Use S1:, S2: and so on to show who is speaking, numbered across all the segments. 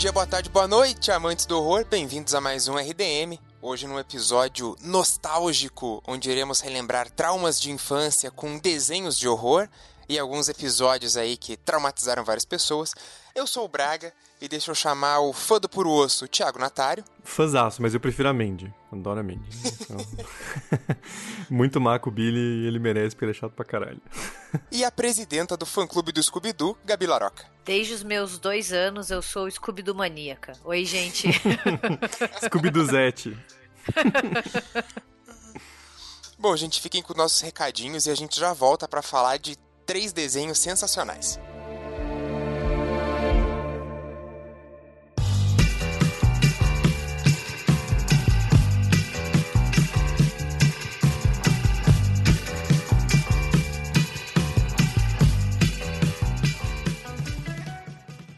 S1: dia, boa tarde, boa noite, amantes do horror. Bem-vindos a mais um RDM. Hoje num episódio nostálgico, onde iremos relembrar traumas de infância com desenhos de horror e alguns episódios aí que traumatizaram várias pessoas. Eu sou o Braga e deixa eu chamar o fã do puro osso, Thiago Natário.
S2: Fãzaço, mas eu prefiro a Mandy. Adoro a Mandy. Então... Muito maco o Billy e ele merece porque ele é chato pra caralho.
S1: e a presidenta do fã-clube do Scooby-Doo, Gabi Laroca.
S3: Desde os meus dois anos eu sou Scooby-Doo maníaca. Oi, gente.
S2: Scooby-Doo Zete.
S1: Bom, gente, fiquem com nossos recadinhos e a gente já volta para falar de três desenhos sensacionais.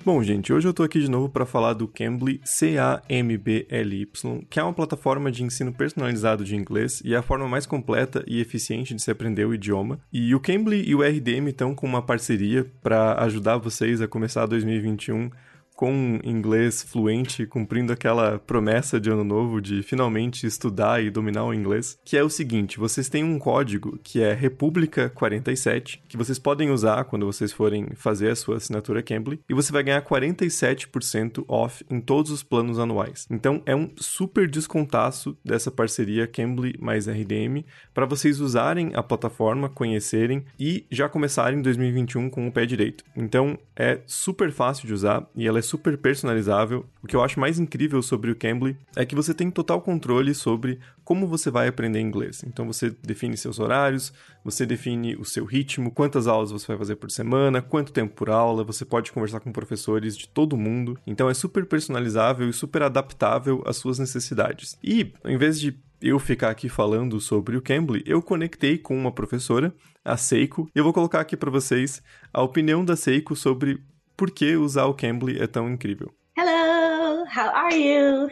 S2: Bom, gente, hoje eu tô aqui de novo para falar do Cambly, C-A-M-B-L-Y, que é uma plataforma de ensino personalizado de inglês e é a forma mais completa e eficiente de se aprender o idioma. E o Cambly e o RDM estão com uma parceria para ajudar vocês a começar 2021 com inglês fluente, cumprindo aquela promessa de ano novo de finalmente estudar e dominar o inglês, que é o seguinte, vocês têm um código que é República 47, que vocês podem usar quando vocês forem fazer a sua assinatura Cambly, e você vai ganhar 47% off em todos os planos anuais. Então é um super descontaço dessa parceria Cambly mais RDM para vocês usarem a plataforma, conhecerem e já começarem 2021 com o pé direito. Então é super fácil de usar e ela é super personalizável. O que eu acho mais incrível sobre o Cambly é que você tem total controle sobre como você vai aprender inglês. Então você define seus horários, você define o seu ritmo, quantas aulas você vai fazer por semana, quanto tempo por aula, você pode conversar com professores de todo mundo. Então é super personalizável e super adaptável às suas necessidades. E, em vez de eu ficar aqui falando sobre o Cambly, eu conectei com uma professora, a Seiko, e eu vou colocar aqui para vocês a opinião da Seiko sobre por que usar o Cambly é tão incrível.
S4: Hello, how are you?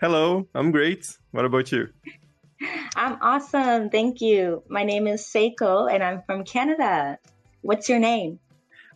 S2: Hello, I'm great. What about you?
S4: I'm awesome, thank you. My name is Seiko and I'm from Canada. What's your name?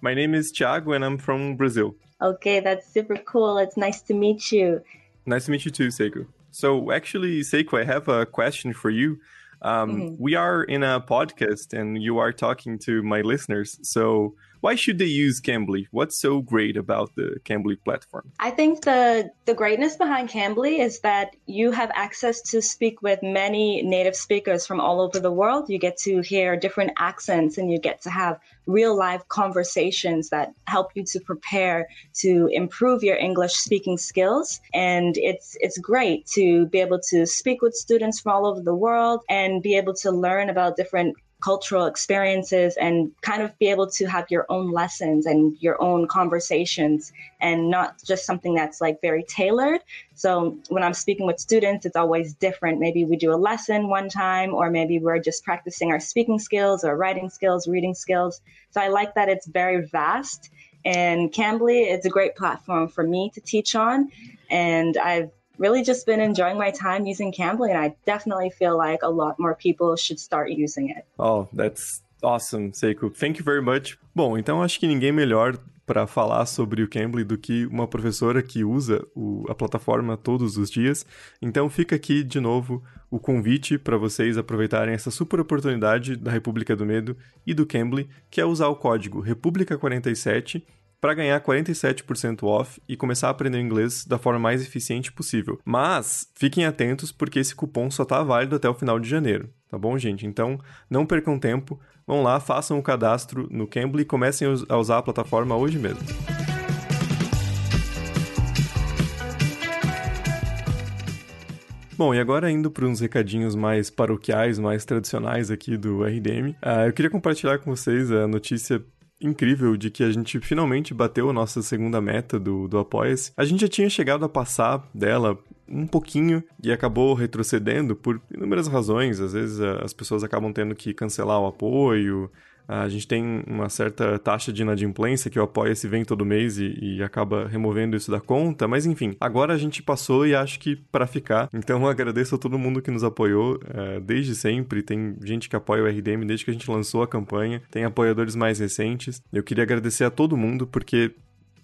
S2: My name is Thiago and I'm from Brazil.
S4: Okay, that's super cool. It's nice to meet you.
S2: Nice to meet you too, Seiko. So, actually, Seiko, I have a question for you. Um, mm-hmm. We are in a podcast and you are talking to my listeners. So, why should they use Cambly? What's so great about the Cambly platform?
S4: I think the the greatness behind Cambly is that you have access to speak with many native speakers from all over the world. You get to hear different accents and you get to have real live conversations that help you to prepare to improve your English speaking skills. And it's it's great to be able to speak with students from all over the world and be able to learn about different cultural experiences and kind of be able to have your own lessons and your own conversations and not just something that's like very tailored. So when I'm speaking with students, it's always different. Maybe we do a lesson one time, or maybe we're just practicing our speaking skills or writing skills, reading skills. So I like that it's very vast. And Cambly, it's a great platform for me to teach on. And I've really just been enjoying my time using Cambly, and I definitely feel like a lot more people should start using it.
S2: Oh, that's awesome, Seiko. Thank you very much. Bom, então acho que ninguém melhor para falar sobre o Cambly do que uma professora que usa o, a plataforma todos os dias. Então fica aqui de novo o convite para vocês aproveitarem essa super oportunidade da República do Medo e do Cambly, que é usar o código República47 para ganhar 47% off e começar a aprender inglês da forma mais eficiente possível. Mas fiquem atentos porque esse cupom só está válido até o final de janeiro, tá bom, gente? Então não percam tempo, vão lá, façam o cadastro no Cambly e comecem a usar a plataforma hoje mesmo. Bom, e agora indo para uns recadinhos mais paroquiais, mais tradicionais aqui do RDM, uh, ah, eu queria compartilhar com vocês a notícia incrível de que a gente finalmente bateu a nossa segunda meta do, do Apoia-se. A gente já tinha chegado a passar dela um pouquinho e acabou retrocedendo por inúmeras razões. Às vezes as pessoas acabam tendo que cancelar o apoio, a gente tem uma certa taxa de inadimplência que o Apoia-se vem todo mês e, e, acaba removendo isso da conta, mas enfim, agora a gente passou e acho que para ficar. Então agradeço a todo mundo que nos apoiou é, desde sempre. Tem gente que apoia o RDM desde que a gente lançou a campanha, tem apoiadores mais recentes. Eu queria agradecer a todo mundo porque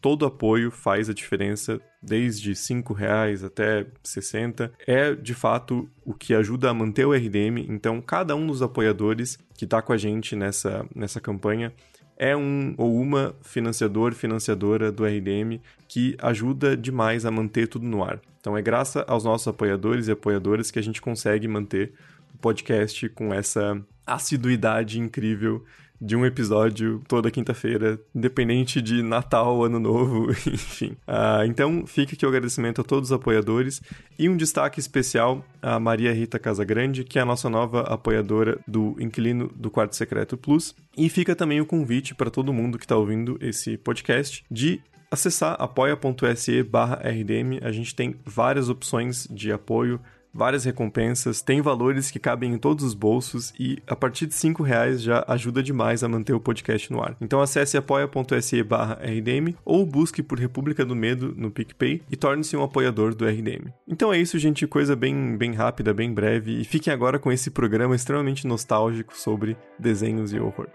S2: todo apoio faz a diferença, desde R$ reais até 60. É de fato o que ajuda a manter o RDM. Então, cada um dos apoiadores que está com a gente nessa, nessa campanha é um ou uma financiador, financiadora do RDM que ajuda demais a manter tudo no ar. Então é graças aos nossos apoiadores e apoiadoras que a gente consegue manter o podcast com essa assiduidade incrível de um episódio toda quinta-feira, independente de Natal, Ano Novo, enfim. Uh, então, fica aqui o agradecimento a todos os apoiadores e um destaque especial a Maria Rita Casagrande, que é a nossa nova apoiadora do Inquilino do Quarto Secreto Plus. E fica também o convite para todo mundo que está ouvindo esse podcast de acessar apoia.se rdm. A gente tem várias opções de apoio várias recompensas, tem valores que cabem em todos os bolsos e a partir de cinco reais já ajuda demais a manter o podcast no ar. Então acesse apoia.se RDM ou busque por República do Medo no PicPay e torne-se um apoiador do RDM. Então é isso, gente, coisa bem, bem rápida, bem breve e fiquem agora com esse programa extremamente nostálgico sobre desenhos e horror.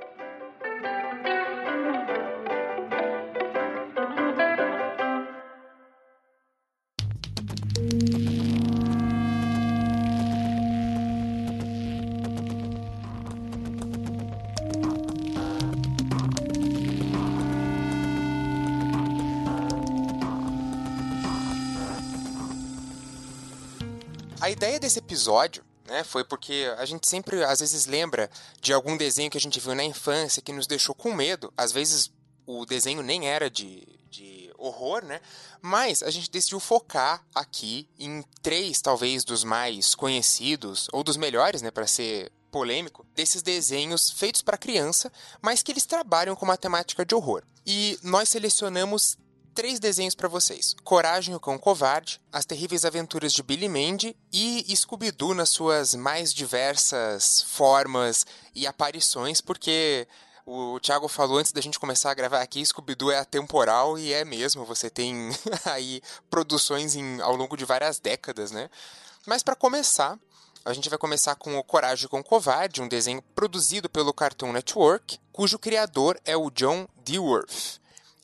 S1: Episódio né, foi porque a gente sempre, às vezes, lembra de algum desenho que a gente viu na infância que nos deixou com medo. Às vezes o desenho nem era de, de horror, né? Mas a gente decidiu focar aqui em três, talvez, dos mais conhecidos, ou dos melhores, né, para ser polêmico, desses desenhos feitos para criança, mas que eles trabalham com uma temática de horror. E nós selecionamos três desenhos para vocês: Coragem, o Cão Covarde, As Terríveis Aventuras de Billy Mandy e Scooby-Doo nas suas mais diversas formas e aparições, porque o Thiago falou antes da gente começar a gravar aqui, Scooby-Doo é atemporal e é mesmo, você tem aí produções em, ao longo de várias décadas, né? Mas para começar, a gente vai começar com o Coragem com o Covarde, um desenho produzido pelo Cartoon Network, cujo criador é o John Dewar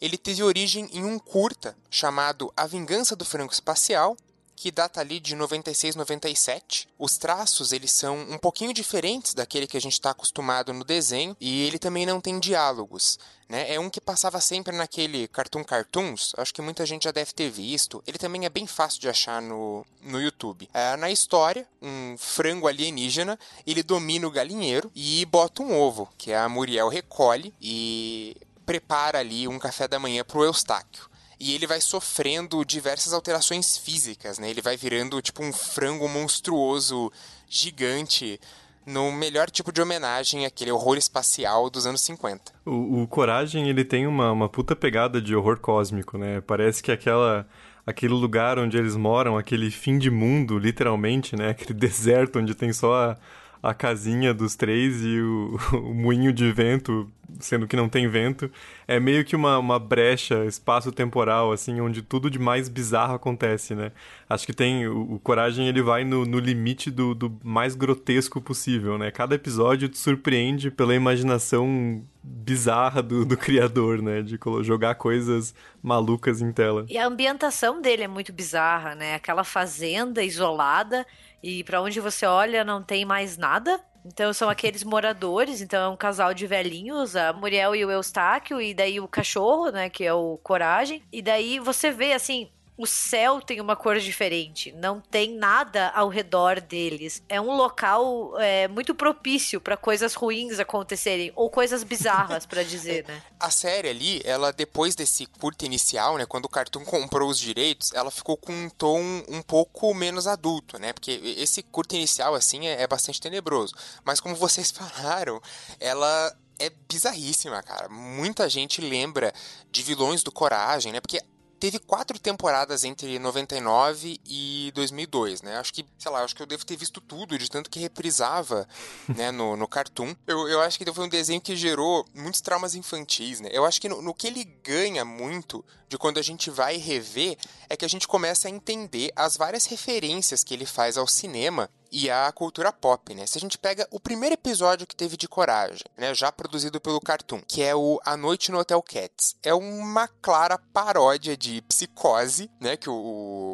S1: ele teve origem em um curta chamado A Vingança do Franco Espacial, que data ali de 96, 97. Os traços, eles são um pouquinho diferentes daquele que a gente está acostumado no desenho, e ele também não tem diálogos. Né? É um que passava sempre naquele Cartoon Cartoons, acho que muita gente já deve ter visto. Ele também é bem fácil de achar no, no YouTube. É, na história, um frango alienígena, ele domina o galinheiro e bota um ovo, que a Muriel recolhe e prepara ali um café da manhã para o Eustáquio. E ele vai sofrendo diversas alterações físicas, né? Ele vai virando tipo um frango monstruoso, gigante, no melhor tipo de homenagem àquele horror espacial dos anos 50.
S2: O, o Coragem, ele tem uma, uma puta pegada de horror cósmico, né? Parece que aquela aquele lugar onde eles moram, aquele fim de mundo, literalmente, né? Aquele deserto onde tem só a, a casinha dos três e o, o moinho de vento, sendo que não tem vento, é meio que uma, uma brecha espaço-temporal, assim, onde tudo de mais bizarro acontece, né? Acho que tem... O, o Coragem, ele vai no, no limite do, do mais grotesco possível, né? Cada episódio te surpreende pela imaginação bizarra do, do criador, né? De jogar coisas malucas em tela.
S3: E a ambientação dele é muito bizarra, né? Aquela fazenda isolada e para onde você olha não tem mais nada. Então são aqueles moradores, então é um casal de velhinhos, a Muriel e o Eustáquio, e daí o cachorro, né, que é o Coragem. E daí você vê assim, o céu tem uma cor diferente, não tem nada ao redor deles. É um local é, muito propício para coisas ruins acontecerem, ou coisas bizarras, para dizer, né?
S1: A série ali, ela depois desse curto inicial, né, quando o Cartoon comprou os direitos, ela ficou com um tom um pouco menos adulto, né? Porque esse curto inicial, assim, é, é bastante tenebroso. Mas como vocês falaram, ela é bizarríssima, cara. Muita gente lembra de vilões do Coragem, né? Porque teve quatro temporadas entre 99 e 2002, né? Acho que, sei lá, acho que eu devo ter visto tudo, de tanto que reprisava, né, no, no Cartoon. Eu, eu acho que foi um desenho que gerou muitos traumas infantis, né? Eu acho que no, no que ele ganha muito de quando a gente vai rever é que a gente começa a entender as várias referências que ele faz ao cinema e a cultura pop, né? Se a gente pega o primeiro episódio que teve de Coragem, né, já produzido pelo Cartoon, que é o A Noite no Hotel Cats, é uma clara paródia de Psicose, né, que o,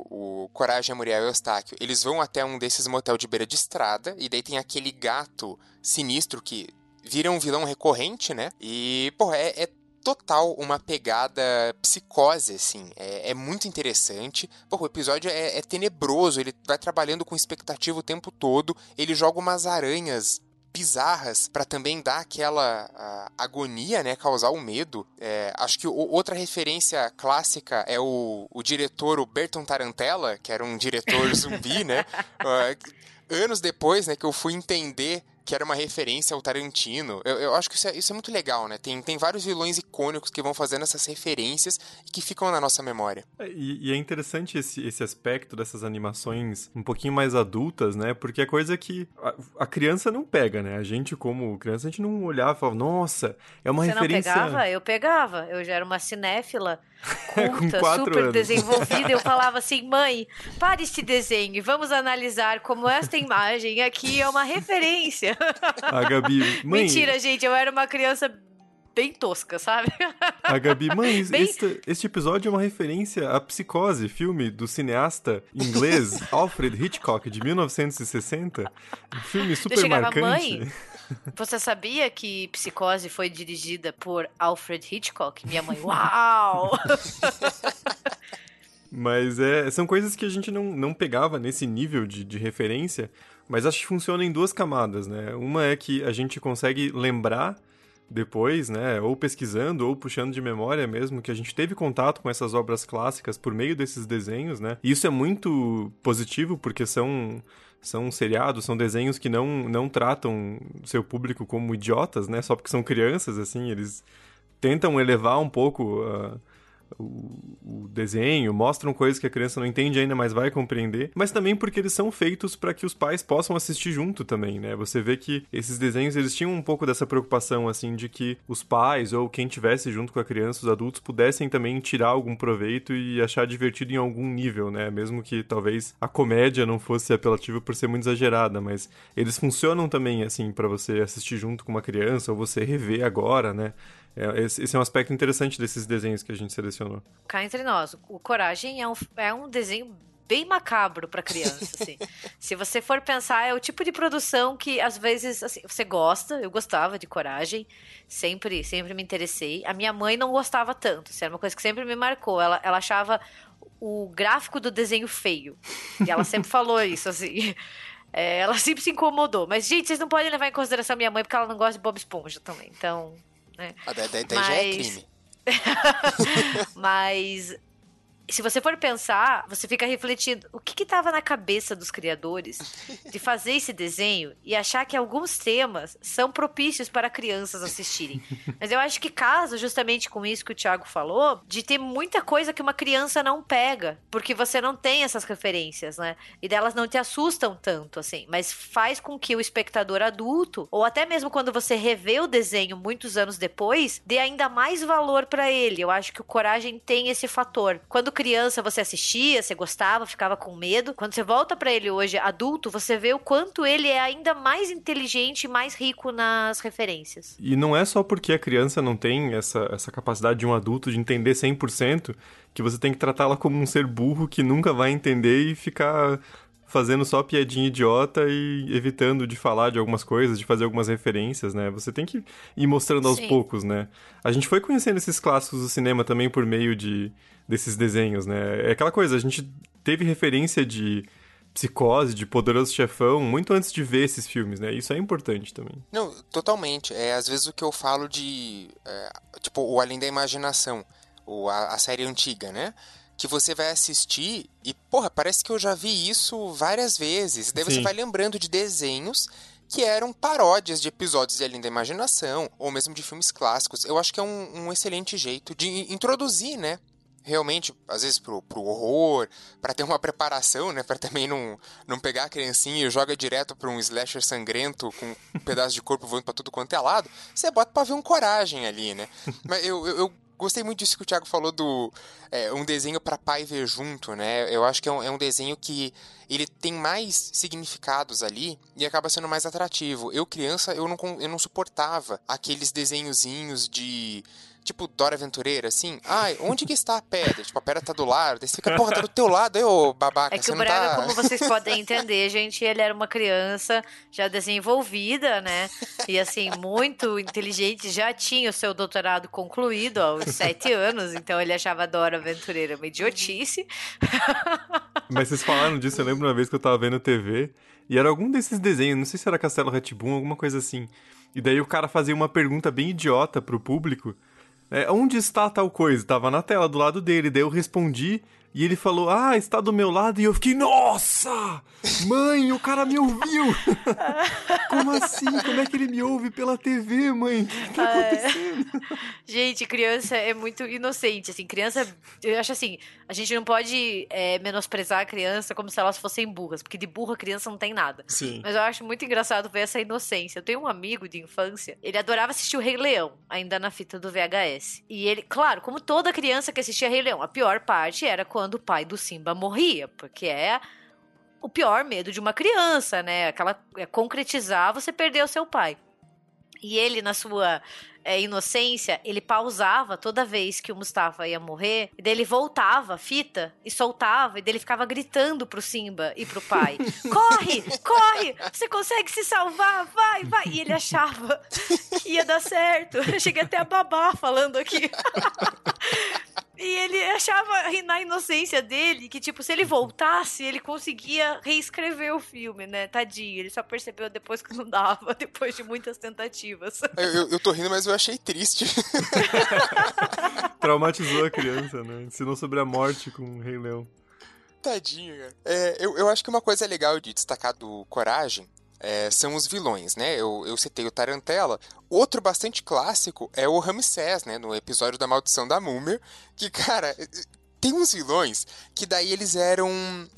S1: o, o Coragem, Muriel e Eustáquio, eles vão até um desses motel de beira de estrada, e daí tem aquele gato sinistro que vira um vilão recorrente, né? E, pô, é, é total uma pegada psicose, assim. É, é muito interessante. O episódio é, é, tenebroso, ele vai trabalhando com expectativa o tempo todo. Ele joga umas aranhas bizarras para também dar aquela agonia, né, causar o medo. É, acho que o, outra referência clássica é o, o diretor, o Berton Tarantella, que era um diretor zumbi, né? Uh, anos depois, né, que eu fui entender que era uma referência ao Tarantino. Eu, eu acho que isso é, isso é, muito legal, né? Tem, tem vários vilões icônicos que vão fazendo essas referências e que ficam na nossa memória.
S2: É, e, e, é interessante esse, esse aspecto dessas animações um pouquinho mais adultas, né? Porque é coisa que a, a criança não pega, né? A gente, como criança, a gente não olhava e falava, nossa, é uma
S3: Você
S2: referência.
S3: Você não pegava? Eu pegava. Eu já era uma cinéfila culta, super anos. desenvolvida. Eu falava assim, mãe, pare este desenho e vamos analisar como esta imagem aqui é uma referência.
S2: A Gabi, mãe...
S3: Mentira, gente, eu era uma criança bem tosca, sabe?
S2: A Gabi, mãe, bem... este, este, episódio é uma referência à Psicose, filme do cineasta inglês Alfred Hitchcock, de 1960. Um filme super
S3: eu
S2: marcante.
S3: Mãe, você sabia que Psicose foi dirigida por Alfred Hitchcock? Minha mãe, uau!
S2: Mas é, são coisas que a gente não, não pegava nesse nível de, de referência, mas acho que funciona em duas camadas, né? Uma é que a gente consegue lembrar depois, né, ou pesquisando ou puxando de memória mesmo, que a gente teve contato com essas obras clássicas por meio desses desenhos, né? E isso é muito positivo porque são são seriados, são desenhos que não, não tratam seu público como idiotas, né? Só porque são crianças, assim, eles tentam elevar um pouco uh, o, desenho, mostram coisas que a criança não entende ainda, mas vai compreender, mas também porque eles são feitos para que os pais possam assistir junto também, né? Você vê que esses desenhos eles tinham um pouco dessa preocupação assim de que os pais ou quem tivesse junto com a criança, os adultos pudessem também tirar algum proveito e achar divertido em algum nível, né? Mesmo que talvez a comédia não fosse apelativa por ser muito exagerada, mas eles funcionam também assim para você assistir junto com uma criança ou você rever agora, né? É, esse é um aspecto interessante desses desenhos que a gente selecionou.
S3: Cá entre nós, o Coragem é um, é um desenho bem macabro para criança, assim. Se você for pensar, é o tipo de produção que às vezes assim, você gosta, eu gostava de Coragem, sempre, sempre me interessei. A minha mãe não gostava tanto, isso era uma coisa que sempre me marcou. Ela, ela achava o gráfico do desenho feio. E ela sempre falou isso, assim. É, ela sempre se incomodou. Mas, gente, vocês não podem levar em consideração a minha mãe porque ela não gosta de Bob Esponja também. Então, né?
S1: Ah, daí, daí Mas... já é crime.
S3: Mas se você for pensar, você fica refletindo o que estava na cabeça dos criadores de fazer esse desenho e achar que alguns temas são propícios para crianças assistirem. Mas eu acho que casa justamente com isso que o Thiago falou, de ter muita coisa que uma criança não pega, porque você não tem essas referências, né? E delas não te assustam tanto, assim, mas faz com que o espectador adulto, ou até mesmo quando você revê o desenho muitos anos depois, dê ainda mais valor para ele. Eu acho que o Coragem tem esse fator. Quando criança você assistia, você gostava, ficava com medo. Quando você volta para ele hoje adulto, você vê o quanto ele é ainda mais inteligente e mais rico nas referências.
S2: E não é só porque a criança não tem essa, essa capacidade de um adulto de entender 100% que você tem que tratá-la como um ser burro que nunca vai entender e ficar fazendo só piadinha idiota e evitando de falar de algumas coisas, de fazer algumas referências, né? Você tem que ir mostrando aos Sim. poucos, né? A gente foi conhecendo esses clássicos do cinema também por meio de desses desenhos, né? É aquela coisa, a gente teve referência de Psicose, de Poderoso Chefão, muito antes de ver esses filmes, né? Isso é importante também.
S1: Não, totalmente. É às vezes o que eu falo de. É, tipo, o Além da Imaginação, ou a, a série antiga, né? Que você vai assistir e, porra, parece que eu já vi isso várias vezes. Daí Sim. você vai lembrando de desenhos que eram paródias de episódios de Além da Imaginação, ou mesmo de filmes clássicos. Eu acho que é um, um excelente jeito de introduzir, né? Realmente, às vezes, pro, pro horror, para ter uma preparação, né? Pra também não, não pegar a criancinha e joga direto pra um slasher sangrento com um pedaço de corpo voando pra tudo quanto é lado. Você bota pra ver um coragem ali, né? Mas eu, eu, eu Gostei muito disso que o Thiago falou do é, um desenho para pai ver junto, né? Eu acho que é um, é um, desenho que ele tem mais significados ali e acaba sendo mais atrativo. Eu, criança, eu não, eu não suportava aqueles desenhozinhos de tipo Dora Aventureira, assim. Ai, onde que está a pedra? Tipo, a pedra tá do lado. Daí você fica, porra, tá do teu lado, aí, ô babaca.
S3: É que o Braga, tá... como vocês podem entender, gente, ele era uma criança já desenvolvida, né? E assim, muito inteligente, já tinha o seu doutorado concluído aos sete anos, então ele achava a Dora Aventureira uma idiotice.
S2: Mas vocês falaram disso, eu lembro uma vez que eu tava vendo TV. E era algum desses desenhos, não sei se era Castelo Ratibum, alguma coisa assim. E daí o cara fazia uma pergunta bem idiota pro público. É, onde está tal coisa? Tava na tela do lado dele. Daí eu respondi e ele falou, ah, está do meu lado. E eu fiquei, nossa! Mãe, o cara me ouviu! Como assim? Como é que ele me ouve pela TV, mãe? O que tá acontecendo?
S3: Gente, criança é muito inocente, assim. Criança, eu acho assim, a gente não pode é, menosprezar a criança como se elas fossem burras, porque de burra a criança não tem nada.
S2: Sim.
S3: Mas eu acho muito engraçado ver essa inocência. Eu tenho um amigo de infância, ele adorava assistir o Rei Leão, ainda na fita do VHS. E ele, claro, como toda criança que assistia Rei Leão, a pior parte era quando quando o pai do Simba morria, porque é o pior medo de uma criança, né? Aquela é concretizar você perder o seu pai. E ele, na sua é, inocência, ele pausava toda vez que o Mustafa ia morrer, e daí ele voltava a fita e soltava, e daí ele ficava gritando pro Simba e pro pai: Corre, corre! Você consegue se salvar, vai, vai! E ele achava que ia dar certo. Eu cheguei até a babar falando aqui. Ele achava na inocência dele que, tipo, se ele voltasse, ele conseguia reescrever o filme, né? Tadinho. Ele só percebeu depois que não dava, depois de muitas tentativas.
S1: Eu, eu, eu tô rindo, mas eu achei triste.
S2: Traumatizou a criança, né? Ensinou sobre a morte com o Rei Leão.
S1: Tadinho, cara. É, eu, eu acho que uma coisa legal de destacar do Coragem é, são os vilões, né? Eu, eu citei o Tarantella. Outro bastante clássico é o Ramsés, né? No episódio da Maldição da Múmia. Que, cara, tem uns vilões que daí eles eram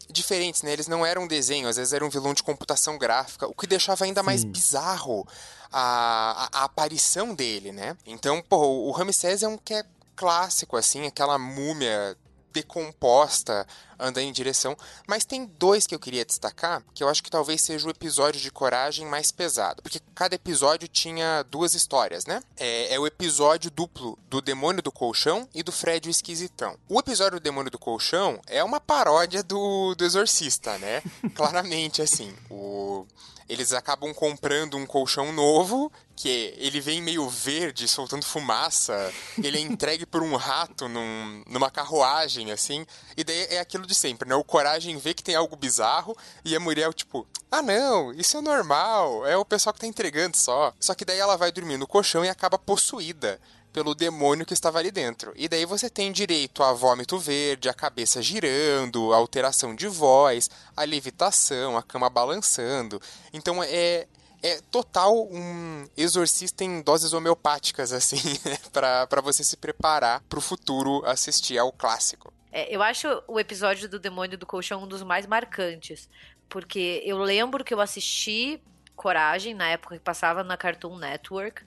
S1: diferentes, né? Eles não eram desenho, às vezes era um vilão de computação gráfica, o que deixava ainda Sim. mais bizarro a, a, a, aparição dele, né? Então, pô, o Ramsés é um que é clássico, assim, aquela múmia decomposta andando em direção. Mas tem dois que eu queria destacar, que eu acho que talvez seja o episódio de coragem mais pesado. Porque cada episódio tinha duas histórias, né? É, é o episódio duplo do Demônio do Colchão e do Fred o Esquisitão. O episódio do Demônio do Colchão é uma paródia do, do Exorcista, né? Claramente, assim. O eles acabam comprando um colchão novo, que ele vem meio verde, soltando fumaça. Ele é entregue por um rato num, numa carruagem, assim. E daí é aquilo de sempre, né? O Coragem vê que tem algo bizarro e a Muriel, tipo, ah não, isso é normal, é o pessoal que tá entregando só. Só que daí ela vai dormir no colchão e acaba possuída pelo demônio que estava ali dentro. E daí você tem direito a vômito verde, a cabeça girando, a alteração de voz, a levitação, a cama balançando. Então é é total um exorcista em doses homeopáticas, assim, né? para você se preparar para o futuro assistir ao clássico.
S3: É, eu acho o episódio do Demônio do Colchão um dos mais marcantes, porque eu lembro que eu assisti Coragem na época que passava na Cartoon Network.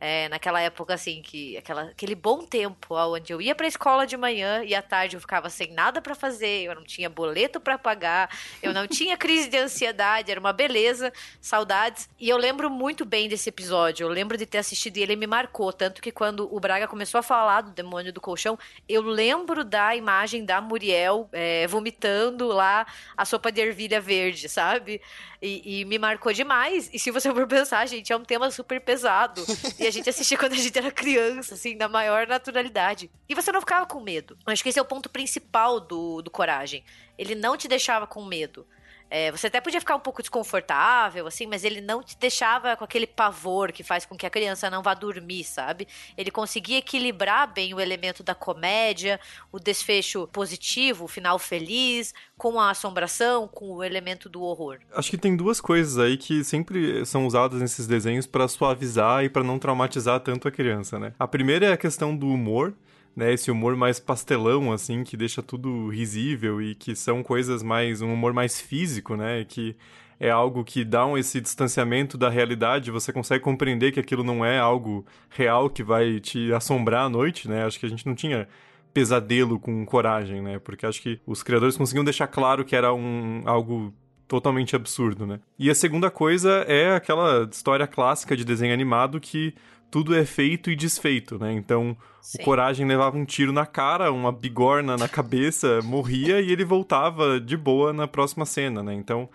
S3: É, naquela época, assim, que aquela, aquele bom tempo onde eu ia pra escola de manhã e à tarde eu ficava sem nada para fazer, eu não tinha boleto para pagar, eu não tinha crise de ansiedade, era uma beleza, saudades. E eu lembro muito bem desse episódio, eu lembro de ter assistido e ele me marcou. Tanto que quando o Braga começou a falar do demônio do colchão, eu lembro da imagem da Muriel é, vomitando lá a sopa de ervilha verde, sabe? E, e, me marcou demais. E se você for pensar, gente, é um tema super pesado. E a gente assistia quando a gente era criança, assim, na maior naturalidade. E você não ficava com medo. Acho que esse é o ponto principal do, do Coragem. Ele não te deixava com medo. É, você até podia ficar um pouco desconfortável, assim, mas ele não te deixava com aquele pavor que faz com que a criança não vá dormir, sabe? Ele conseguia equilibrar bem o elemento da comédia, o desfecho positivo, o final feliz, com a assombração, com o elemento do horror.
S2: Acho que tem duas coisas aí que sempre são usadas nesses desenhos para suavizar e para não traumatizar tanto a criança, né? A primeira é a questão do humor né, esse humor mais pastelão, assim, que deixa tudo risível e que são coisas mais, um humor mais físico, né, que é algo que dá um, esse distanciamento da realidade, você consegue compreender que aquilo não é algo real que vai te assombrar à noite, né? Acho que a gente não tinha pesadelo com coragem, né? Porque acho que os criadores conseguiam deixar claro que era um algo totalmente absurdo, né? E a segunda coisa é aquela história clássica de desenho animado que tudo é feito e desfeito, né? Então, Sim. o Coragem levava um tiro na cara, uma bigorna na cabeça, morria e ele voltava de boa na próxima cena, né? Então,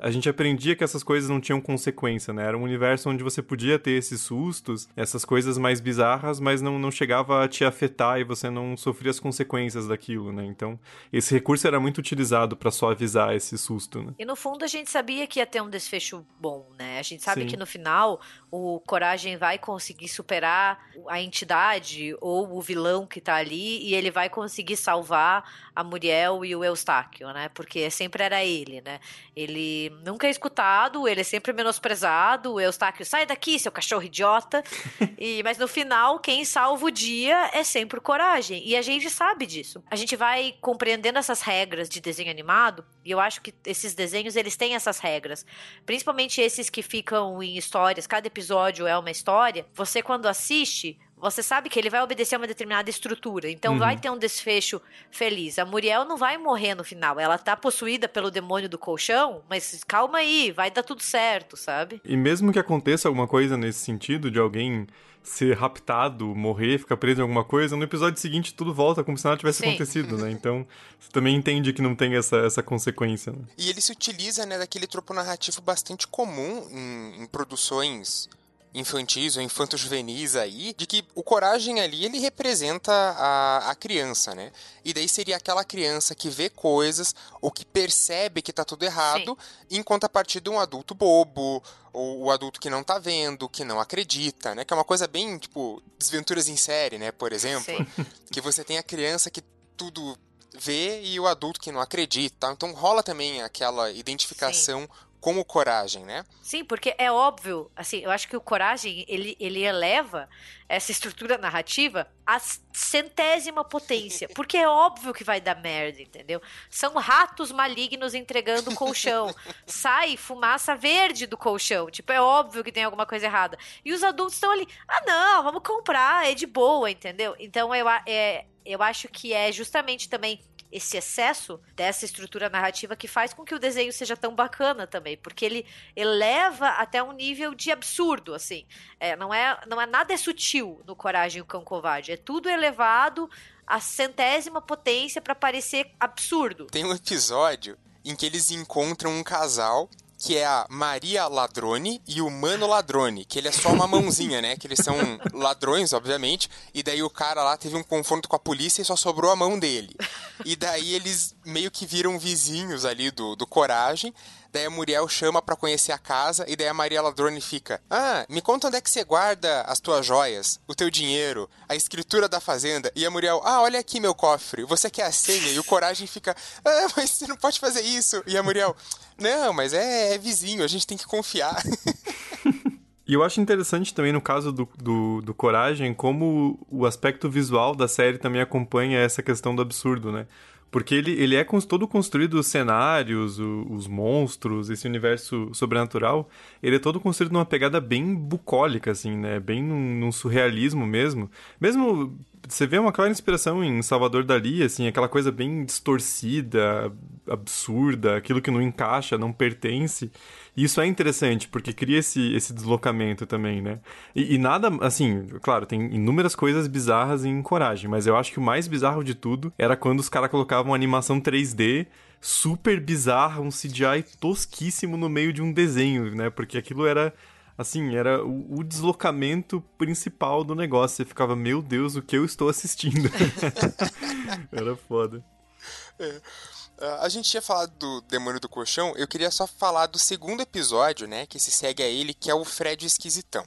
S2: a gente aprendia que essas coisas não tinham consequência, né? Era um universo onde você podia ter esses sustos, essas coisas mais bizarras, mas não, não chegava a te afetar e você não sofria as consequências daquilo, né? Então, esse recurso era muito utilizado para suavizar esse susto, né?
S3: E no fundo a gente sabia que ia ter um desfecho bom, né? A gente sabe Sim. que no final o Coragem vai conseguir superar a entidade ou o vilão que tá ali e ele vai conseguir salvar a Muriel e o Eustáquio, né? Porque sempre era ele, né? Ele nunca é escutado, ele é sempre menosprezado. O Eustáquio, sai daqui, seu cachorro idiota. e, mas no final, quem salva o dia é sempre o Coragem. E a gente sabe disso. A gente vai compreendendo essas regras de desenho animado, e eu acho que esses desenhos, eles têm essas regras. Principalmente esses que ficam em histórias, cada episódio é uma história. Você, quando assiste, você sabe que ele vai obedecer a uma determinada estrutura. Então uhum. vai ter um desfecho feliz. A Muriel não vai morrer no final. Ela tá possuída pelo demônio do colchão, mas calma aí, vai dar tudo certo, sabe?
S2: E mesmo que aconteça alguma coisa nesse sentido, de alguém ser raptado, morrer, ficar preso em alguma coisa, no episódio seguinte tudo volta como se nada tivesse Sim. acontecido, né? Então, você também entende que não tem essa, essa consequência. Né?
S1: E ele se utiliza, né, daquele tropo narrativo bastante comum em, em produções infantis ou infanto-juvenis aí, de que o coragem ali, ele representa a, a criança, né? E daí seria aquela criança que vê coisas ou que percebe que tá tudo errado, Sim. enquanto a partir de um adulto bobo, ou o adulto que não tá vendo, que não acredita, né? Que é uma coisa bem, tipo, desventuras em série, né? Por exemplo, Sim. que você tem a criança que tudo vê e o adulto que não acredita. Então rola também aquela identificação Sim como coragem, né?
S3: Sim, porque é óbvio, assim, eu acho que o coragem, ele, ele eleva essa estrutura narrativa à centésima potência, porque é óbvio que vai dar merda, entendeu? São ratos malignos entregando colchão, sai fumaça verde do colchão, tipo, é óbvio que tem alguma coisa errada. E os adultos estão ali, ah não, vamos comprar, é de boa, entendeu? Então eu, é, eu acho que é justamente também esse excesso dessa estrutura narrativa que faz com que o desenho seja tão bacana também, porque ele eleva até um nível de absurdo, assim. É, não, é, não é nada é sutil no Coragem e o Cão Covarde, é tudo elevado à centésima potência para parecer absurdo.
S1: Tem um episódio em que eles encontram um casal que é a Maria Ladrone e o Mano Ladrone, que ele é só uma mãozinha, né? Que eles são ladrões, obviamente, e daí o cara lá teve um confronto com a polícia e só sobrou a mão dele. E daí eles meio que viram vizinhos ali do, do Coragem, Daí a Muriel chama para conhecer a casa e daí a Maria Ladrone fica: Ah, me conta onde é que você guarda as tuas joias, o teu dinheiro, a escritura da fazenda. E a Muriel: Ah, olha aqui meu cofre, você quer a senha? E o Coragem fica: Ah, mas você não pode fazer isso. E a Muriel: Não, mas é, é vizinho, a gente tem que confiar.
S2: E eu acho interessante também no caso do, do, do, Coragem, como o aspecto visual da série também acompanha essa questão do absurdo, né? Porque ele, ele é todo construído, os cenários, o, os monstros, esse universo sobrenatural, ele é todo construído numa pegada bem bucólica, assim, né? Bem num, num surrealismo mesmo. Mesmo você vê uma clara inspiração em Salvador Dali, assim, aquela coisa bem distorcida, absurda, aquilo que não encaixa, não pertence. Isso é interessante, porque cria esse, esse deslocamento também, né? E, e, nada, assim, claro, tem inúmeras coisas bizarras em Coragem, mas eu acho que o mais bizarro de tudo era quando os caras colocavam animação 3D super bizarra, um CGI tosquíssimo no meio de um desenho, né? Porque aquilo era assim, era o, o, deslocamento principal do negócio. Você ficava, meu Deus, o que eu estou assistindo? era foda.
S1: É. Uh, a gente tinha falado do Demônio do Colchão, eu queria só falar do segundo episódio, né, que se segue a ele, que é o Fred Esquisitão.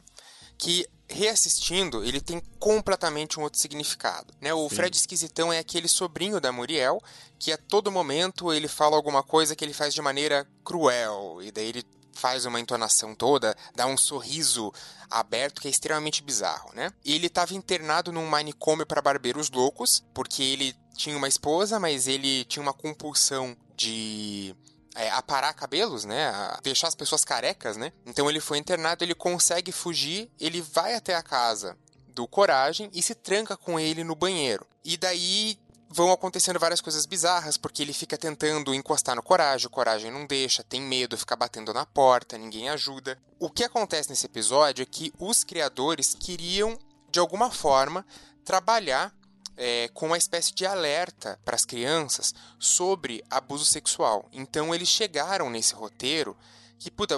S1: Que reassistindo, ele tem completamente um outro significado. Né? O Sim. Fred Esquisitão é aquele sobrinho da Muriel que a todo momento ele fala alguma coisa que ele faz de maneira cruel, e daí ele faz uma entonação toda, dá um sorriso aberto que é extremamente bizarro, né? Ele estava internado num manicômio para barbeiros loucos, porque ele tinha uma esposa, mas ele tinha uma compulsão de é, aparar cabelos, né? A deixar as pessoas carecas, né? Então ele foi internado, ele consegue fugir, ele vai até a casa do Coragem e se tranca com ele no banheiro. E daí vão acontecendo várias coisas bizarras, porque ele fica tentando encostar no Coragem, o Coragem não deixa, tem medo, fica batendo na porta, ninguém ajuda. O que acontece nesse episódio é que os criadores queriam, de alguma forma, trabalhar é, com uma espécie de alerta para as crianças sobre abuso sexual. Então eles chegaram nesse roteiro que, puta,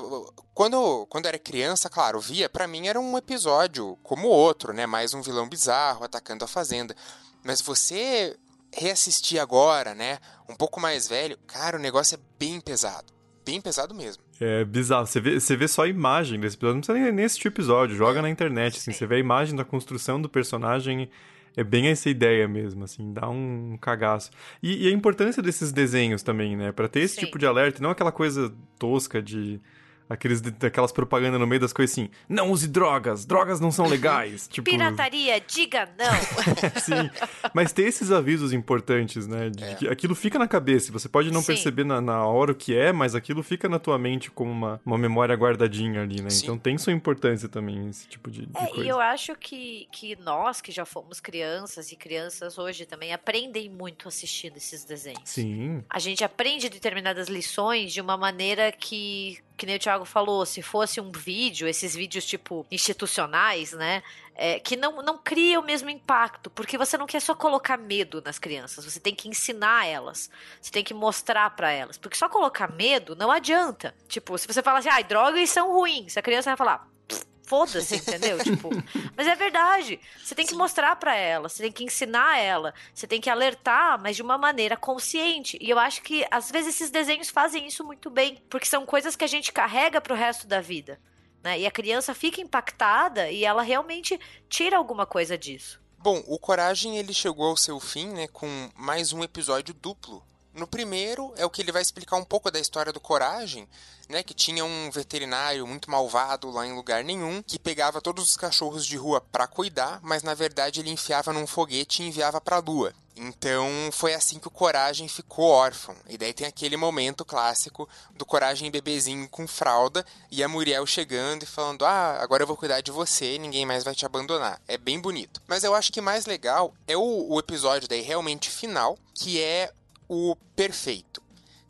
S1: quando, quando era criança, claro, via, para mim era um episódio como outro, né? Mais um vilão bizarro atacando a fazenda. Mas você reassistir agora, né? Um pouco mais velho, cara, o negócio é bem pesado. Bem pesado mesmo.
S2: É bizarro. Você vê, você vê só a imagem desse episódio. Não precisa nem, nem assistir o episódio. Joga na internet, assim. Você vê a imagem da construção do personagem é bem essa ideia mesmo, assim, dá um cagaço. E, e a importância desses desenhos também, né? Pra ter esse Sim. tipo de alerta, não aquela coisa tosca de aqueles, aquelas propagandas no meio das coisas assim, não use drogas, drogas não são legais. tipo...
S3: Pirataria, diga não.
S2: Sim, mas tem esses avisos importantes, né? De é. que aquilo fica na cabeça, você pode não Sim. perceber na, na, hora o que é, mas aquilo fica na tua mente como uma, uma memória guardadinha ali, né? Sim. Então tem sua importância também, esse tipo de, de
S3: é,
S2: coisa.
S3: E eu acho que, que nós, que já fomos crianças e crianças hoje também, aprendem muito assistindo esses desenhos.
S2: Sim.
S3: A gente aprende determinadas lições de uma maneira que que nem o Thiago falou, se fosse um vídeo, esses vídeos tipo institucionais, né? É, que não, não cria o mesmo impacto, porque você não quer só colocar medo nas crianças, você tem que ensinar elas, você tem que mostrar para elas, porque só colocar medo não adianta. Tipo, se você fala assim, ah, drogas são ruins, a criança vai falar, foda-se, entendeu? tipo, mas é verdade. Você tem que mostrar para ela, você tem que ensinar ela, você tem que alertar, mas de uma maneira consciente. E eu acho que às vezes esses desenhos fazem isso muito bem, porque são coisas que a gente carrega pro resto da vida. Né? E a criança fica impactada e ela realmente tira alguma coisa disso.
S1: Bom, o Coragem ele chegou ao seu fim, né, com mais um episódio duplo no primeiro é o que ele vai explicar um pouco da história do Coragem, né, que tinha um veterinário muito malvado lá em lugar nenhum, que pegava todos os cachorros de rua para cuidar, mas na verdade ele enfiava num foguete e enviava para a lua. Então foi assim que o Coragem ficou órfão. E daí tem aquele momento clássico do Coragem bebezinho com fralda e a Muriel chegando e falando: Ah, agora eu vou cuidar de você, ninguém mais vai te abandonar. É bem bonito. Mas eu acho que mais legal é o, o episódio daí realmente final, que é o perfeito.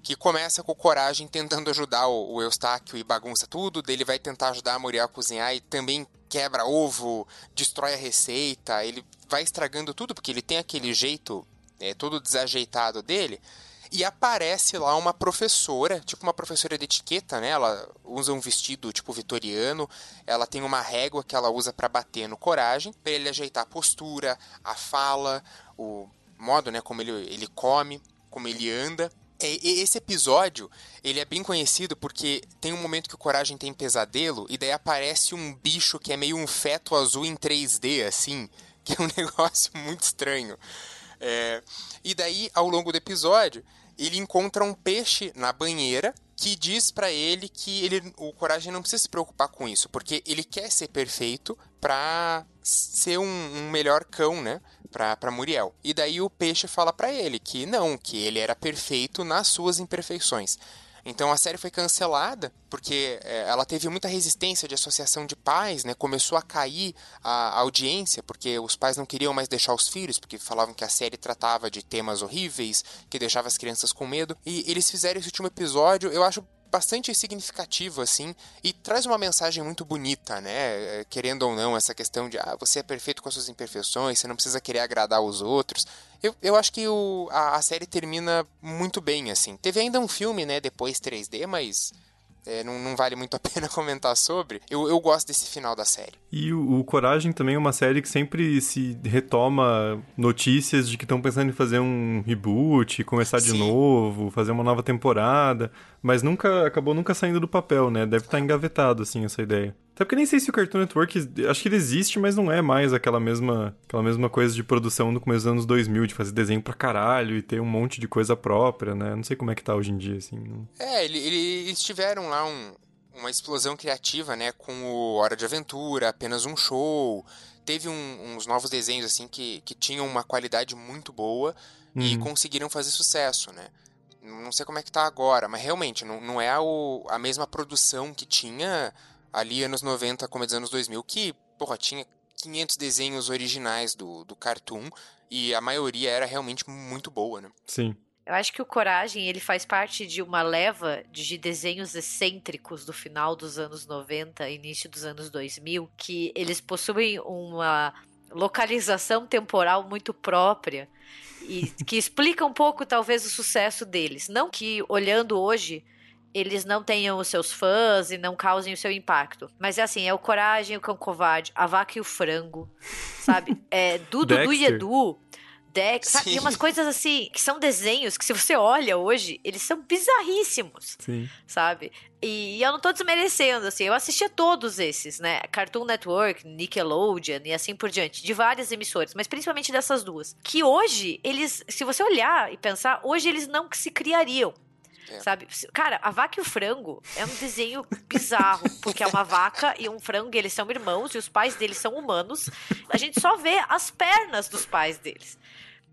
S1: Que começa com coragem tentando ajudar o, Eustáquio e bagunça tudo, dele vai tentar ajudar a Muriel a cozinhar e também quebra ovo, destrói a receita, ele vai estragando tudo porque ele tem aquele jeito é, todo desajeitado dele. E aparece lá uma professora, tipo uma professora de etiqueta, né? Ela usa um vestido tipo vitoriano, ela tem uma régua que ela usa para bater no coragem, para ele ajeitar a postura, a fala, o modo, né, como ele, ele come como ele anda. É, esse episódio, ele é bem conhecido porque tem um momento que o Coragem tem pesadelo e daí aparece um bicho que é meio um feto azul em 3D, assim, que é um negócio muito estranho. É, e daí, ao longo do episódio, ele encontra um peixe na banheira que diz para ele que ele, o Coragem não precisa se preocupar com isso, porque ele quer ser perfeito para ser um, um melhor cão, né? Para Muriel. E daí o peixe fala para ele que não, que ele era perfeito nas suas imperfeições. Então a série foi cancelada porque é, ela teve muita resistência de associação de pais, né? Começou a cair a audiência porque os pais não queriam mais deixar os filhos porque falavam que a série tratava de temas horríveis, que deixava as crianças com medo. E eles fizeram esse último episódio, eu acho bastante significativo, assim, e traz uma mensagem muito bonita, né? É, querendo ou não, essa questão de, ah, você é perfeito com as suas imperfeições, você não precisa querer agradar os outros. Eu, eu acho que o, a, a série termina muito bem, assim. Teve ainda um filme, né, depois 3D, mas é, não, não, vale muito a pena comentar sobre. Eu, eu gosto desse final da série.
S2: E o, o, Coragem também é uma série que sempre se retoma notícias de que estão pensando em fazer um reboot, começar Sim. de novo, fazer uma nova temporada, mas nunca acabou nunca saindo do papel, né? Deve estar engavetado assim essa ideia. Até porque nem sei se o Cartoon Network, acho que ele existe, mas não é mais aquela mesma, aquela mesma coisa de produção no começo dos anos 2000, de fazer desenho pra caralho e ter um monte de coisa própria, né? Não sei como é que tá hoje em dia, assim. Não...
S1: É, ele, eles tiveram lá um, uma explosão criativa, né? Com o Hora de Aventura, apenas um show. Teve um, uns novos desenhos, assim, que, que tinham uma qualidade muito boa e uhum. conseguiram fazer sucesso, né? Não sei como é que tá agora, mas realmente não, não é o, a mesma produção que tinha ali anos 90, começo dos anos 2000, que, porra, tinha 500 desenhos originais do, do Cartoon e a maioria era realmente muito boa, né?
S2: Sim.
S3: Eu acho que o Coragem ele faz parte de uma leva de desenhos excêntricos do final dos anos 90, início dos anos 2000, que eles possuem uma localização temporal muito própria e que explica um pouco talvez o sucesso deles. Não que olhando hoje eles não tenham os seus fãs e não causem o seu impacto. Mas é assim, é o Coragem, o Cão Covarde, a Vaca e o Frango, sabe? É Dudu, Dudu e Edu Dex, sabe? E umas coisas assim, que são desenhos que se você olha hoje, eles são bizarríssimos.
S2: Sim.
S3: Sabe? E, e eu não tô desmerecendo, assim, eu assistia todos esses, né? Cartoon Network, Nickelodeon e assim por diante, de várias emissoras, mas principalmente dessas duas. Que hoje, eles, se você olhar e pensar, hoje eles não se criariam. É. Sabe? Cara, a vaca e o frango é um desenho bizarro, porque é uma vaca e um frango, e eles são irmãos, e os pais deles são humanos. A gente só vê as pernas dos pais deles.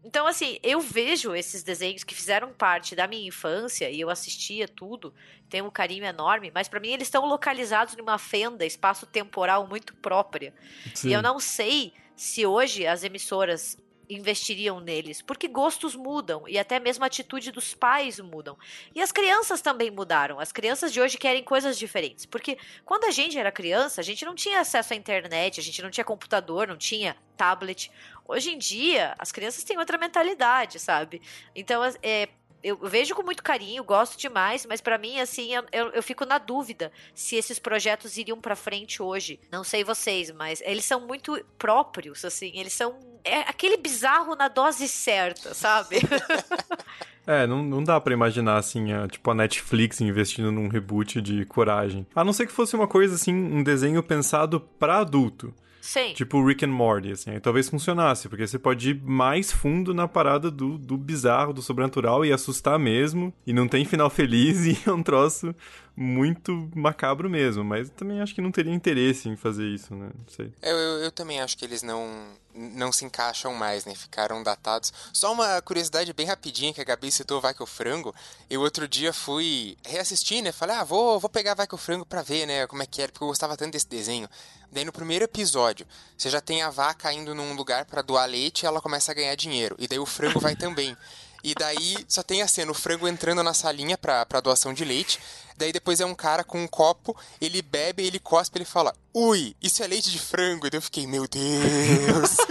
S3: Então, assim, eu vejo esses desenhos que fizeram parte da minha infância e eu assistia tudo, tenho um carinho enorme, mas para mim eles estão localizados numa fenda espaço-temporal muito própria. Sim. E eu não sei se hoje as emissoras investiriam neles, porque gostos mudam e até mesmo a atitude dos pais mudam. E as crianças também mudaram. As crianças de hoje querem coisas diferentes, porque quando a gente era criança, a gente não tinha acesso à internet, a gente não tinha computador, não tinha tablet. Hoje em dia, as crianças têm outra mentalidade, sabe? Então, é, eu vejo com muito carinho, gosto demais, mas para mim, assim, eu, eu, fico na dúvida se esses projetos iriam para frente hoje. Não sei vocês, mas eles são muito próprios, assim, eles são. É aquele bizarro na dose certa, sabe?
S2: É, não, não dá para imaginar, assim, a, tipo, a Netflix investindo num reboot de Coragem. A não ser que fosse uma coisa, assim, um desenho pensado para adulto.
S3: Sim.
S2: Tipo Rick and Morty, assim. Aí talvez funcionasse, porque você pode ir mais fundo na parada do, do bizarro, do sobrenatural e assustar mesmo. E não tem final feliz e é um troço muito macabro mesmo. Mas também acho que não teria interesse em fazer isso, né? Não sei.
S1: Eu, eu, eu também acho que eles não, não se encaixam mais, né? Ficaram datados. Só uma curiosidade bem rapidinha que a Gabi citou Vai que o Frango. Eu outro dia fui reassistir, né? Falei, ah, vou, vou pegar Vai que o Frango pra ver, né? Como é que era, porque eu gostava tanto desse desenho. Daí no primeiro episódio, você já tem a vaca indo num lugar para doar leite e ela começa a ganhar dinheiro. E daí o frango vai também. E daí só tem a cena, o frango entrando na salinha pra, pra doação de leite. Daí depois é um cara com um copo, ele bebe, ele cospe, ele fala, ui, isso é leite de frango. E daí eu fiquei, meu Deus.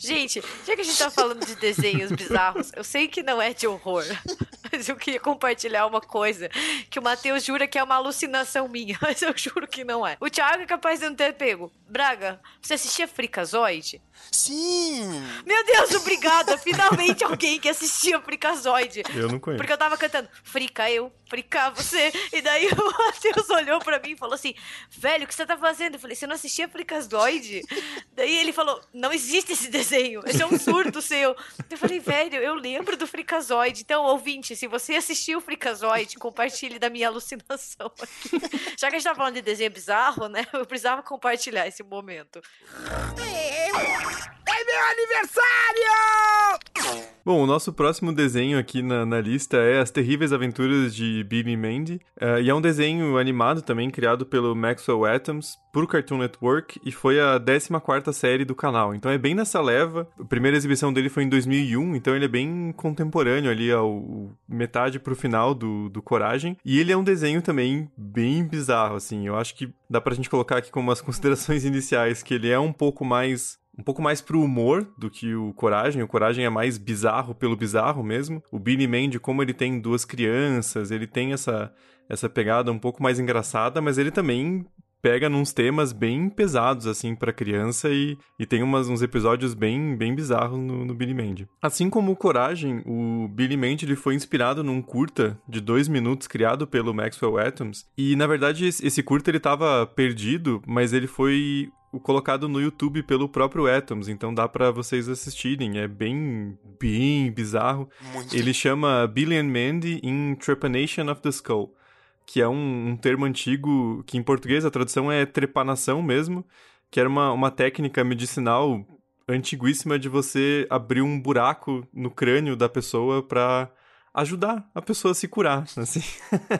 S3: Gente, já que a gente tá falando de desenhos bizarros, eu sei que não é de horror, mas eu queria compartilhar uma coisa que o Matheus jura que é uma alucinação minha, mas eu juro que não é. O Thiago é capaz de não ter pego. Braga, você assistia Fricazoide?
S1: Sim!
S3: Meu Deus, obrigada! Finalmente alguém que assistia Fricazoide.
S2: Eu não conheço.
S3: Porque eu tava cantando Frica eu, Frica você. E daí o Matheus olhou pra mim e falou assim: Velho, o que você tá fazendo? Eu falei: Você não assistia Fricazoide? daí ele falou: Não existe esse desenho. Esse é um surto seu. Eu falei: Velho, eu lembro do Fricazoide. Então, ouvinte, se você assistiu o Fricazoide, compartilhe da minha alucinação aqui. Já que a gente tá falando de desenho bizarro, né? Eu precisava compartilhar esse momento.
S5: É meu aniversário!
S2: Bom, o nosso próximo desenho aqui na, na lista é As Terríveis Aventuras de Billy Mandy. Uh, e é um desenho animado também, criado pelo Maxwell Atoms, por Cartoon Network, e foi a 14 série do canal. Então é bem nessa leva. A primeira exibição dele foi em 2001, então ele é bem contemporâneo ali, ao metade pro final do, do Coragem. E ele é um desenho também bem bizarro, assim. Eu acho que dá pra gente colocar aqui como as considerações iniciais, que ele é um pouco mais um pouco mais pro humor do que o Coragem. O Coragem é mais bizarro pelo bizarro mesmo. O Billy Mandy, como ele tem duas crianças, ele tem essa, essa pegada um pouco mais engraçada, mas ele também pega nos temas bem pesados, assim, pra criança e, e tem umas, uns episódios bem, bem bizarros no, no Billy Mandy. Assim como o Coragem, o Billy Mandy ele foi inspirado num curta de dois minutos criado pelo Maxwell Atoms e, na verdade, esse curta ele tava perdido, mas ele foi colocado no YouTube pelo próprio Atoms, então dá para vocês assistirem. É bem, bem bizarro.
S1: Muito.
S2: Ele chama Billy and Mandy in Trepanation of the Skull, que é um, um, termo antigo que em português a tradução é trepanação mesmo, que era uma, uma técnica medicinal antiguíssima de você abrir um buraco no crânio da pessoa pra ajudar a pessoa a se curar, assim.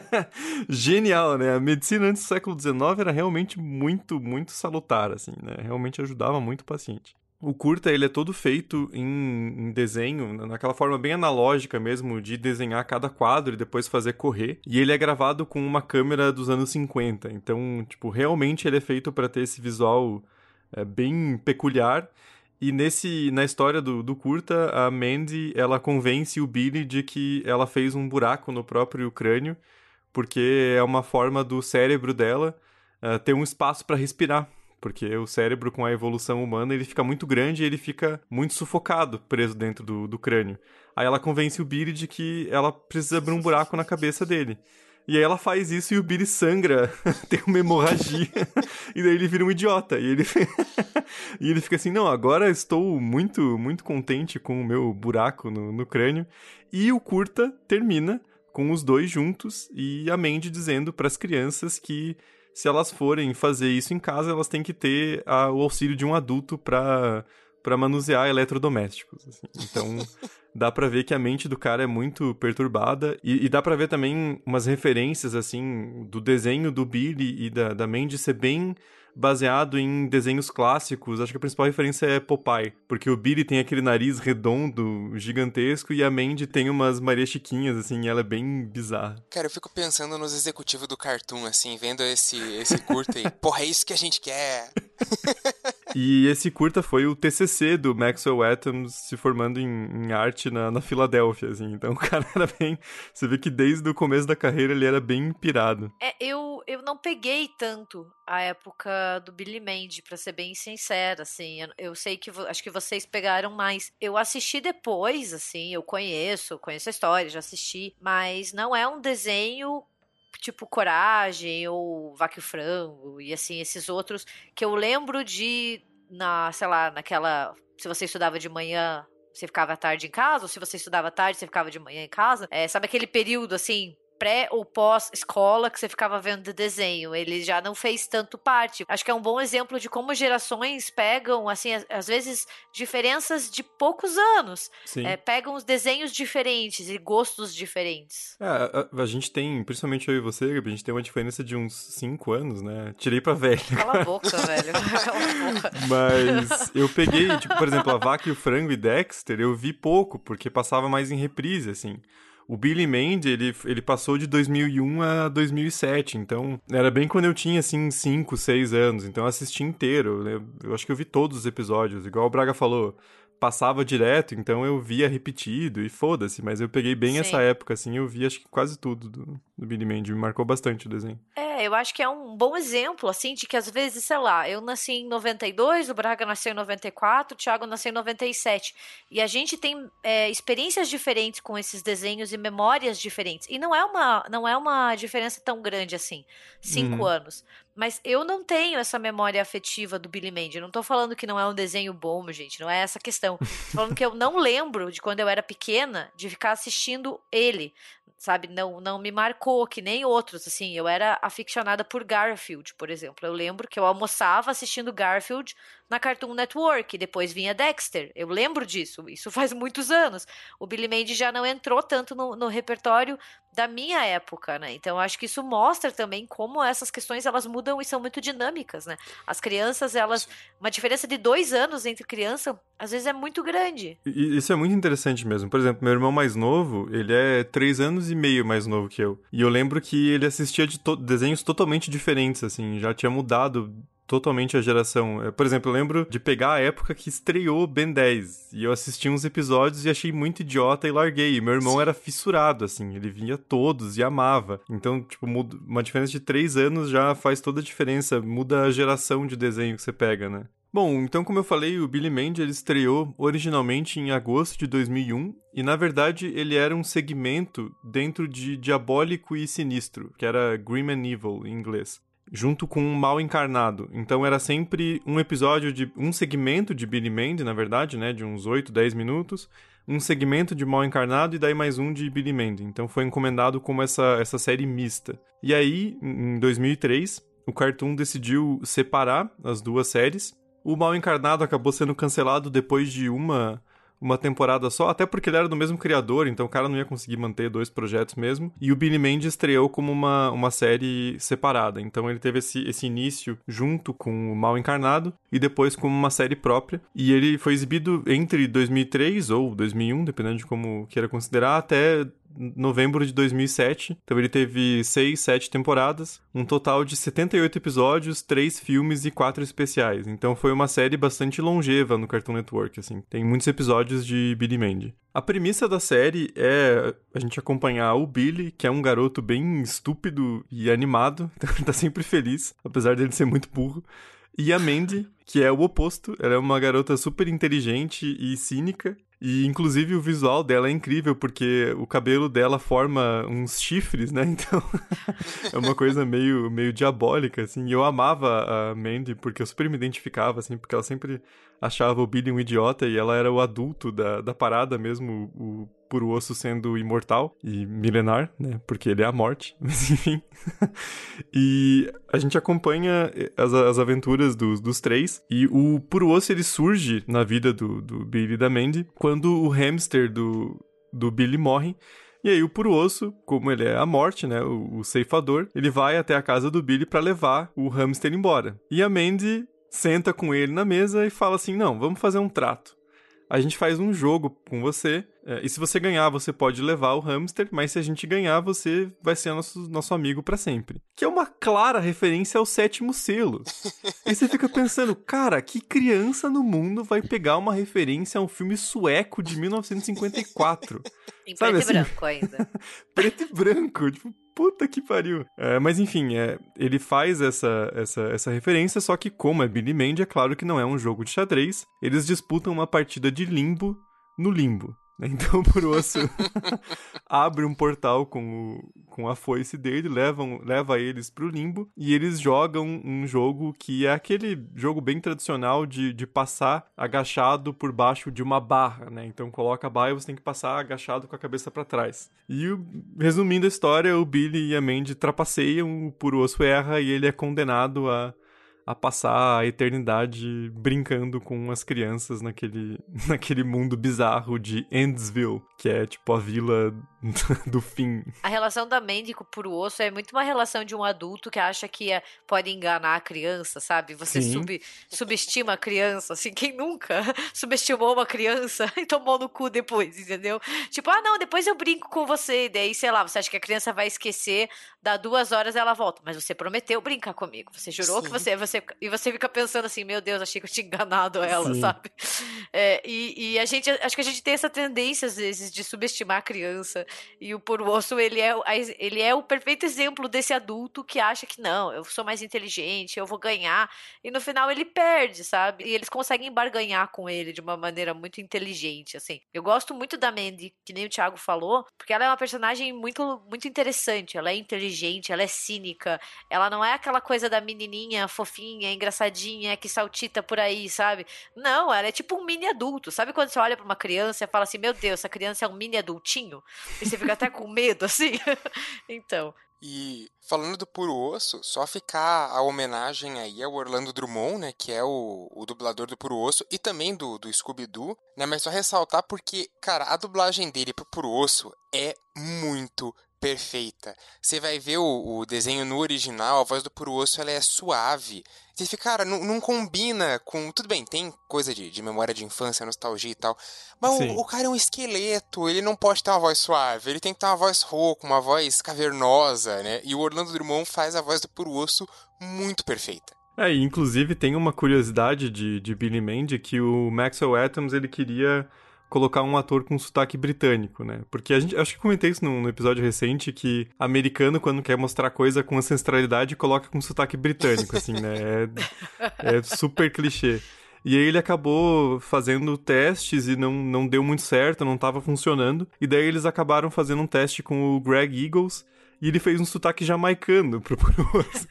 S2: Genial, né? A medicina antes do século XIX era realmente muito, muito salutar, assim, né? Realmente ajudava muito o paciente. O curta, ele é todo feito em, em, desenho, naquela forma bem analógica mesmo, de desenhar cada quadro e depois fazer correr. E ele é gravado com uma câmera dos anos 50. Então, tipo, realmente ele é feito para ter esse visual é, bem peculiar. E nesse, na história do, do curta, a Mandy, ela convence o Billy de que ela fez um buraco no próprio crânio, porque é uma forma do cérebro dela uh, ter um espaço para respirar. Porque o cérebro, com a evolução humana, ele fica muito grande e ele fica muito sufocado, preso dentro do, do crânio. Aí ela convence o Billy de que ela precisa abrir um buraco na cabeça dele. E aí ela faz isso e o Billy sangra, tem uma hemorragia, e daí ele vira um idiota. E ele, e ele fica assim, não, agora estou muito, muito contente com o meu buraco no, no crânio. E o curta termina com os dois juntos e a Mandy dizendo para as crianças que se elas forem fazer isso em casa, elas têm que ter a, o auxílio de um adulto para para manusear eletrodomésticos. Assim. Então, dá para ver que a mente do cara é muito perturbada e, e dá para ver também umas referências assim do desenho do Billy e da, da Mandy ser bem baseado em desenhos clássicos. Acho que a principal referência é Popeye, porque o Billy tem aquele nariz redondo, gigantesco, e a Mandy tem umas Maria Chiquinhas, assim, e ela é bem bizarra.
S1: Cara, eu fico pensando nos executivos do Cartoon, assim, vendo esse, esse curta e, porra, é isso que a gente quer.
S2: e esse curta foi o TCC do Maxwell Atoms se formando em, em arte na, na Filadélfia, assim. Então o cara era bem... Você vê que desde o começo da carreira ele era bem pirado.
S3: É, eu, eu não peguei tanto a época do Billy Mandy, para ser bem sincera, assim. Eu, eu sei que acho que vocês pegaram mais. Eu assisti depois, assim, eu conheço, conheço a história, já assisti, mas não é um desenho tipo Coragem ou Vaque o Frango e assim esses outros que eu lembro de na, sei lá, naquela se você estudava de manhã, você ficava à tarde em casa, ou se você estudava à tarde, você ficava de manhã em casa. É, sabe aquele período assim, pré ou pós-escola que você ficava vendo desenho. Ele já não fez tanto parte. Acho que é um bom exemplo de como gerações pegam, assim, às vezes, diferenças de poucos anos. É, pegam os desenhos diferentes e gostos diferentes.
S2: É, a, a, gente tem, principalmente eu e você, a gente tem uma diferença de uns 5 anos, né? Tirei pra velho.
S3: Cala a boca, velho. Cala a boca.
S2: Mas eu peguei, tipo, por exemplo, a Vaca e o Frango e Dexter, eu vi pouco, porque passava mais em reprise, assim. O Billy Mandy, ele, ele passou de 2001 a 2007, então era bem quando eu tinha, assim, 5, 6 anos, então eu assisti inteiro, né? eu acho que eu vi todos os episódios, igual o Braga falou, passava direto, então eu via repetido e foda-se, mas eu peguei bem Sim. essa época, assim, eu vi acho que quase tudo do, do Billy Mandy, me marcou bastante o desenho.
S3: É, eu acho que é um bom exemplo, assim, de que às vezes, sei lá, eu nasci em 92, o Braga nasceu em 94, o Thiago nasceu em 97, e a gente tem é, experiências diferentes com esses desenhos e memórias diferentes, e não é uma, não é uma diferença tão grande assim, cinco uhum. anos. Mas eu não tenho essa memória afetiva do Billy Mandy. Não tô falando que não é um desenho bom, gente. Não é essa a questão. Tô falando que eu não lembro de quando eu era pequena de ficar assistindo ele sabe? Não, não me marcou, que nem outros, assim. Eu era aficionada por Garfield, por exemplo. Eu lembro que eu almoçava assistindo Garfield na Cartoon Network, depois vinha Dexter. Eu lembro disso, isso faz muitos anos. O Billy Mandy já não entrou tanto no, no repertório da minha época, né? Então acho que isso mostra também como essas questões elas mudam e são muito dinâmicas, né? As crianças, elas. Uma diferença de dois anos entre criança, às vezes é muito grande.
S2: E, isso é muito interessante mesmo. Por exemplo, meu irmão mais novo, ele é três anos e meio mais novo que eu. E eu lembro que ele assistia de to desenhos totalmente diferentes, assim, já tinha mudado totalmente a geração. É, por exemplo, eu lembro de pegar a época que estreou Ben 10 e eu assisti uns episódios e achei muito idiota e larguei. E meu irmão era fissurado, assim, ele vinha todos e amava. Então, tipo, uma diferença de três anos já faz toda a diferença, muda a geração de desenho que você pega, né? Bom, então como eu falei, o Billy Mandy ele estreou originalmente em agosto de 2001 e na verdade ele era um segmento dentro de Diabólico e Sinistro, que era Grim and Evil em inglês junto com um mal encarnado. Então era sempre um episódio de um segmento de Billy Mandy, na verdade, né, de uns 8, 10 minutos, um segmento de mal encarnado e daí mais um de Billy Mandy. Então foi encomendado como essa essa série mista. E aí, em 2003, o Cartoon decidiu separar as duas séries O Mal Encarnado acabou sendo cancelado depois de uma uma temporada só, até porque ele era do mesmo criador, então o cara não ia conseguir manter dois projetos mesmo. E o Billy Mandy estreou como uma, uma série separada, então ele teve esse, esse início junto com o Mal Encarnado e depois como uma série própria. E ele foi exibido entre 2003 ou 2001, dependendo de como queira considerar, até novembro de 2007. Então ele teve seis, sete temporadas, um total de 78 episódios, três filmes e quatro especiais. Então foi uma série bastante longeva no Cartoon Network, assim. Tem muitos episódios de Billy Mandy. A premissa da série é a gente acompanhar o Billy, que é um garoto bem estúpido e animado, então ele tá sempre feliz, apesar dele ser muito burro. E a Mandy, que é o oposto, ela é uma garota super inteligente e cínica, e inclusive o visual dela é incrível, porque o cabelo dela forma uns chifres, né? Então é uma coisa meio, meio diabólica, assim. E eu amava a Mandy, porque eu super me identificava, assim, porque ela sempre achava o Billy um idiota e ela era o adulto da, da parada mesmo, o por osso sendo imortal e milenar, né? Porque ele é a morte, mas enfim. e a gente acompanha as, as aventuras dos, dos três. E o puro osso ele surge na vida do, do Billy e da Mandy quando o hamster do, do Billy morre. E aí o puro osso, como ele é a morte, né, o, o ceifador, ele vai até a casa do Billy para levar o hamster embora. E a Mandy senta com ele na mesa e fala assim: "Não, vamos fazer um trato a gente faz um jogo com você. É, e se você ganhar, você pode levar o hamster, mas se a gente ganhar, você vai ser nosso, nosso amigo para sempre. Que é uma clara referência ao sétimo selo. e você fica pensando, cara, que criança no mundo vai pegar uma referência a um filme sueco de 1954?
S3: Em Sabe, preto assim? e branco ainda.
S2: preto e branco, tipo, Puta que pariu. É, mas enfim, é, ele faz essa, essa, essa referência, só que como é Billy Mandy, é claro que não é um jogo de xadrez. Eles disputam uma partida de limbo no limbo. Então o Purosso abre um portal com, o, com a foice dele, levam, leva eles pro limbo e eles jogam um jogo que é aquele jogo bem tradicional de, de passar agachado por baixo de uma barra, né? Então coloca a barra e você tem que passar agachado com a cabeça para trás. E resumindo a história, o Billy e a Mandy trapaceiam, o Purosso erra e ele é condenado a a passar a eternidade brincando com as crianças naquele, naquele mundo bizarro de Endsville, que é tipo a vila do fim.
S3: A relação da Mandy com o Puro Osso é muito uma relação de um adulto que acha que é, pode enganar a criança, sabe? Você sub, subestima a criança, assim, quem nunca subestimou uma criança e tomou no cu depois, entendeu? Tipo, ah, não, depois eu brinco com você, e daí, sei lá, você acha que a criança vai esquecer, dá duas horas ela volta, mas você prometeu brincar comigo, você jurou Sim. que você, você. E você fica pensando assim, meu Deus, achei que eu tinha enganado ela, Sim. sabe? É, e, e a gente, acho que a gente tem essa tendência, às vezes, de subestimar a criança. E o Puruoso, ele é, ele é o perfeito exemplo desse adulto que acha que não, eu sou mais inteligente, eu vou ganhar. E no final ele perde, sabe? E eles conseguem barganhar com ele de uma maneira muito inteligente, assim. Eu gosto muito da Mandy, que nem o Thiago falou, porque ela é uma personagem muito, muito interessante. Ela é inteligente, ela é cínica, ela não é aquela coisa da menininha fofinha, engraçadinha, que saltita por aí, sabe? Não, ela é tipo um mini adulto. Sabe quando você olha para uma criança e fala assim: Meu Deus, essa criança é um mini adultinho? E você fica até com medo, assim. então.
S1: E falando do puro osso, só ficar a homenagem aí ao Orlando Drummond, né, que é o, o dublador do puro osso, e também do, do Scooby-Doo, né, mas só ressaltar porque, cara, a dublagem dele pro puro osso é muito perfeita. Você vai ver o, o, desenho no original, a voz do puro osso ela é suave. Você fica, cara, não, não combina com. Tudo bem, tem coisa de, de memória de infância, nostalgia e tal. Mas o, o, cara é um esqueleto, ele não pode ter uma voz suave, ele tem que ter uma voz rouca, uma voz cavernosa, né? E o Orlando Drummond faz a voz do puro osso muito perfeita.
S2: É, inclusive tem uma curiosidade de, de Billy Mandy que o Maxwell Atoms ele queria colocar um ator com sotaque britânico, né? Porque a gente, acho que comentei isso num, episódio recente que americano, quando quer mostrar coisa com ancestralidade, coloca com sotaque britânico, assim, né? É, é super clichê. E aí ele acabou fazendo testes e não, não deu muito certo, não estava funcionando. E daí eles acabaram fazendo um teste com o Greg Eagles. E ele fez um sotaque jamaicano pro Puroso,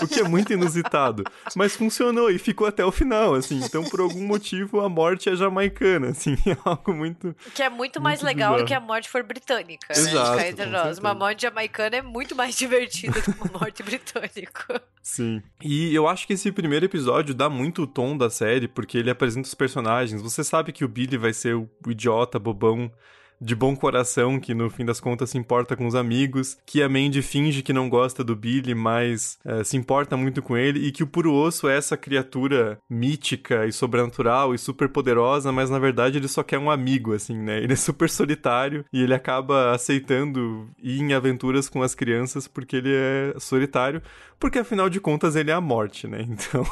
S2: o que é muito inusitado. Mas funcionou e ficou até o final, assim. Então, por algum motivo, a morte é jamaicana, assim. É algo muito.
S3: Que é muito mais muito legal bizarro. do que a morte for britânica. Né?
S2: Exato. Né? Entre
S3: nós. Uma morte jamaicana é muito mais divertida do que uma morte britânica.
S2: Sim. E eu acho que esse primeiro episódio dá muito o tom da série, porque ele apresenta os personagens. Você sabe que o Billy vai ser o idiota, bobão de bom coração, que no fim das contas se importa com os amigos, que a Mandy finge que não gosta do Billy, mas é, se importa muito com ele, e que o Puro Osso é essa criatura mítica e sobrenatural e super poderosa, mas na verdade ele só quer um amigo, assim, né? Ele é super solitário e ele acaba aceitando ir em aventuras com as crianças porque ele é solitário, porque afinal de contas ele é a morte, né? Então,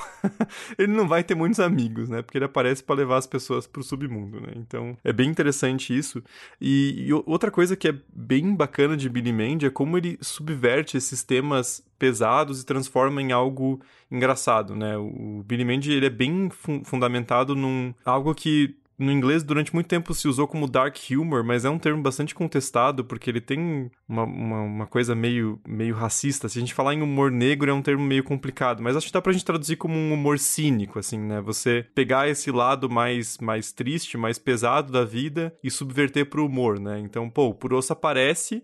S2: ele não vai ter muitos amigos, né? Porque ele aparece para levar as pessoas pro submundo, né? Então, é bem interessante isso. E, e, outra coisa que é bem bacana de Billy Mandy é como ele subverte esses temas pesados e transforma em algo engraçado, né? O Billy Mandy, ele é bem fun fundamentado num algo que no inglês durante muito tempo se usou como dark humor, mas é um termo bastante contestado porque ele tem uma, uma, uma, coisa meio, meio racista. Se a gente falar em humor negro é um termo meio complicado, mas acho que dá pra gente traduzir como um humor cínico, assim, né? Você pegar esse lado mais, mais triste, mais pesado da vida e subverter pro humor, né? Então, pô, o Purosso aparece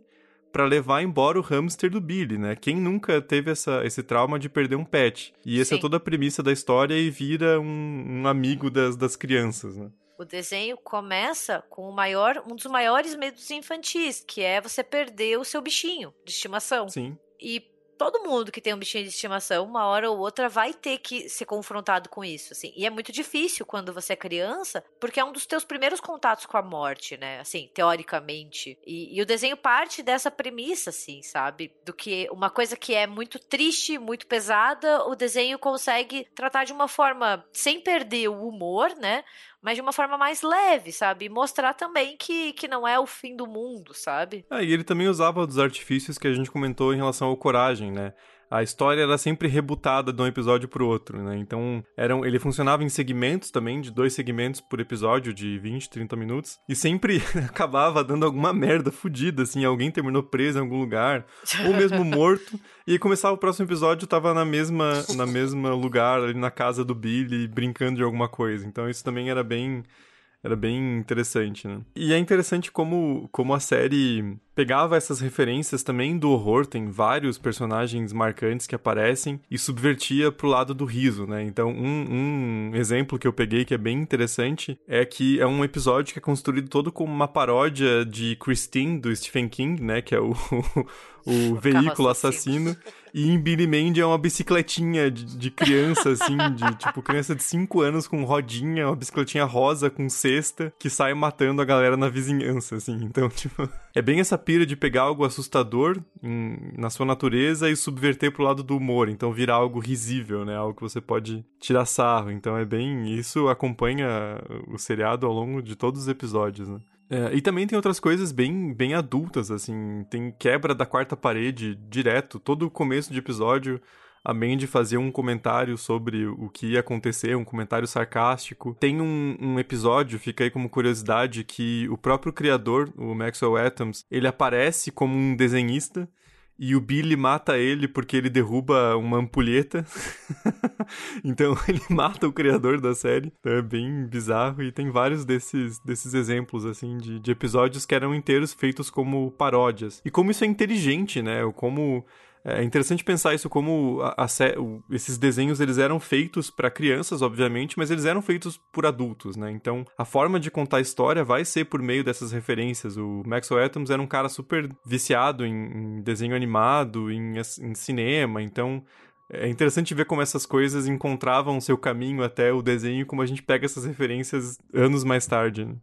S2: para levar embora o hamster do Billy, né? Quem nunca teve essa, esse trauma de perder um pet? E essa é toda a premissa da história e vira um, um amigo das, das crianças, né?
S3: O desenho começa com o maior, um dos maiores medos infantis, que é você perder o seu bichinho de estimação.
S2: Sim.
S3: E todo mundo que tem um bichinho de estimação, uma hora ou outra, vai ter que ser confrontado com isso, assim. E é muito difícil quando você é criança, porque é um dos teus primeiros contatos com a morte, né? Assim, teoricamente. E, e, o desenho parte dessa premissa, assim, sabe? Do que uma coisa que é muito triste, muito pesada, o desenho consegue tratar de uma forma sem perder o humor, né? Mas de uma forma mais leve, sabe? Mostrar também que, que não é o fim do mundo, sabe?
S2: É, e ele também usava dos artifícios que a gente comentou em relação ao coragem, né? A história era sempre rebutada de um episódio pro outro, né? Então, eram, ele funcionava em segmentos também, de dois segmentos por episódio, de 20, 30 minutos, e sempre acabava dando alguma merda fodida, assim, alguém terminou preso em algum lugar, ou mesmo morto, e começava o próximo episódio, tava na mesma, na mesma lugar, ali na casa do Billy, brincando de alguma coisa. Então, isso também era bem era bem interessante, né? E é interessante como, como a série pegava essas referências também do horror, tem vários personagens marcantes que aparecem e subvertia pro lado do riso, né? Então, um, um exemplo que eu peguei que é bem interessante é que é um episódio que é construído todo como uma paródia de Christine, do Stephen King, né? Que é o, o, o veículo assassino. E em Billy Mandy é uma bicicletinha de, de criança, assim, de tipo criança de 5 anos com rodinha, uma bicicletinha rosa com cesta, que sai matando a galera na vizinhança, assim. Então, tipo, é bem essa pira de pegar algo assustador em, na sua natureza e subverter pro lado do humor. Então virar algo risível, né? Algo que você pode tirar sarro. Então é bem. Isso acompanha o seriado ao longo de todos os episódios, né? É, e também tem outras coisas bem, bem adultas, assim. Tem quebra da quarta parede direto. Todo começo de episódio a Mandy fazia um comentário sobre o que ia acontecer, um comentário sarcástico. Tem um, um, episódio, fica aí como curiosidade, que o próprio criador, o Maxwell Atoms, ele aparece como um desenhista e o Billy mata ele porque ele derruba uma ampulheta. então ele mata o criador da série. Então é bem bizarro e tem vários desses, desses exemplos assim de, de episódios que eram inteiros feitos como paródias. E como isso é inteligente, né? Como é interessante pensar isso como a, a, esses desenhos eles eram feitos para crianças, obviamente, mas eles eram feitos por adultos, né? Então, a forma de contar a história vai ser por meio dessas referências. O Maxwell Atoms era um cara super viciado em, em desenho animado, em, em cinema, então é interessante ver como essas coisas encontravam seu caminho até o desenho como a gente pega essas referências anos mais tarde. Né?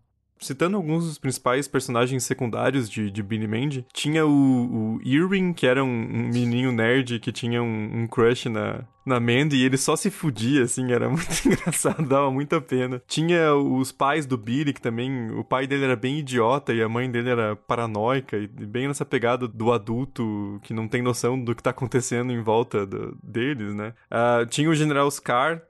S2: Citando alguns dos principais personagens secundários de, de Billy Mandy, tinha o, o Irwin, que era um, um nerd que tinha um, um crush na, na Mandy e ele só se fudia, assim, era muito engraçado, dava muita pena. Tinha os pais do Billy, que também, o pai dele era bem idiota e a mãe dele era paranoica, e bem nessa pegada do adulto que não tem noção do que tá acontecendo em volta do, deles, né? Uh, tinha o General Scar,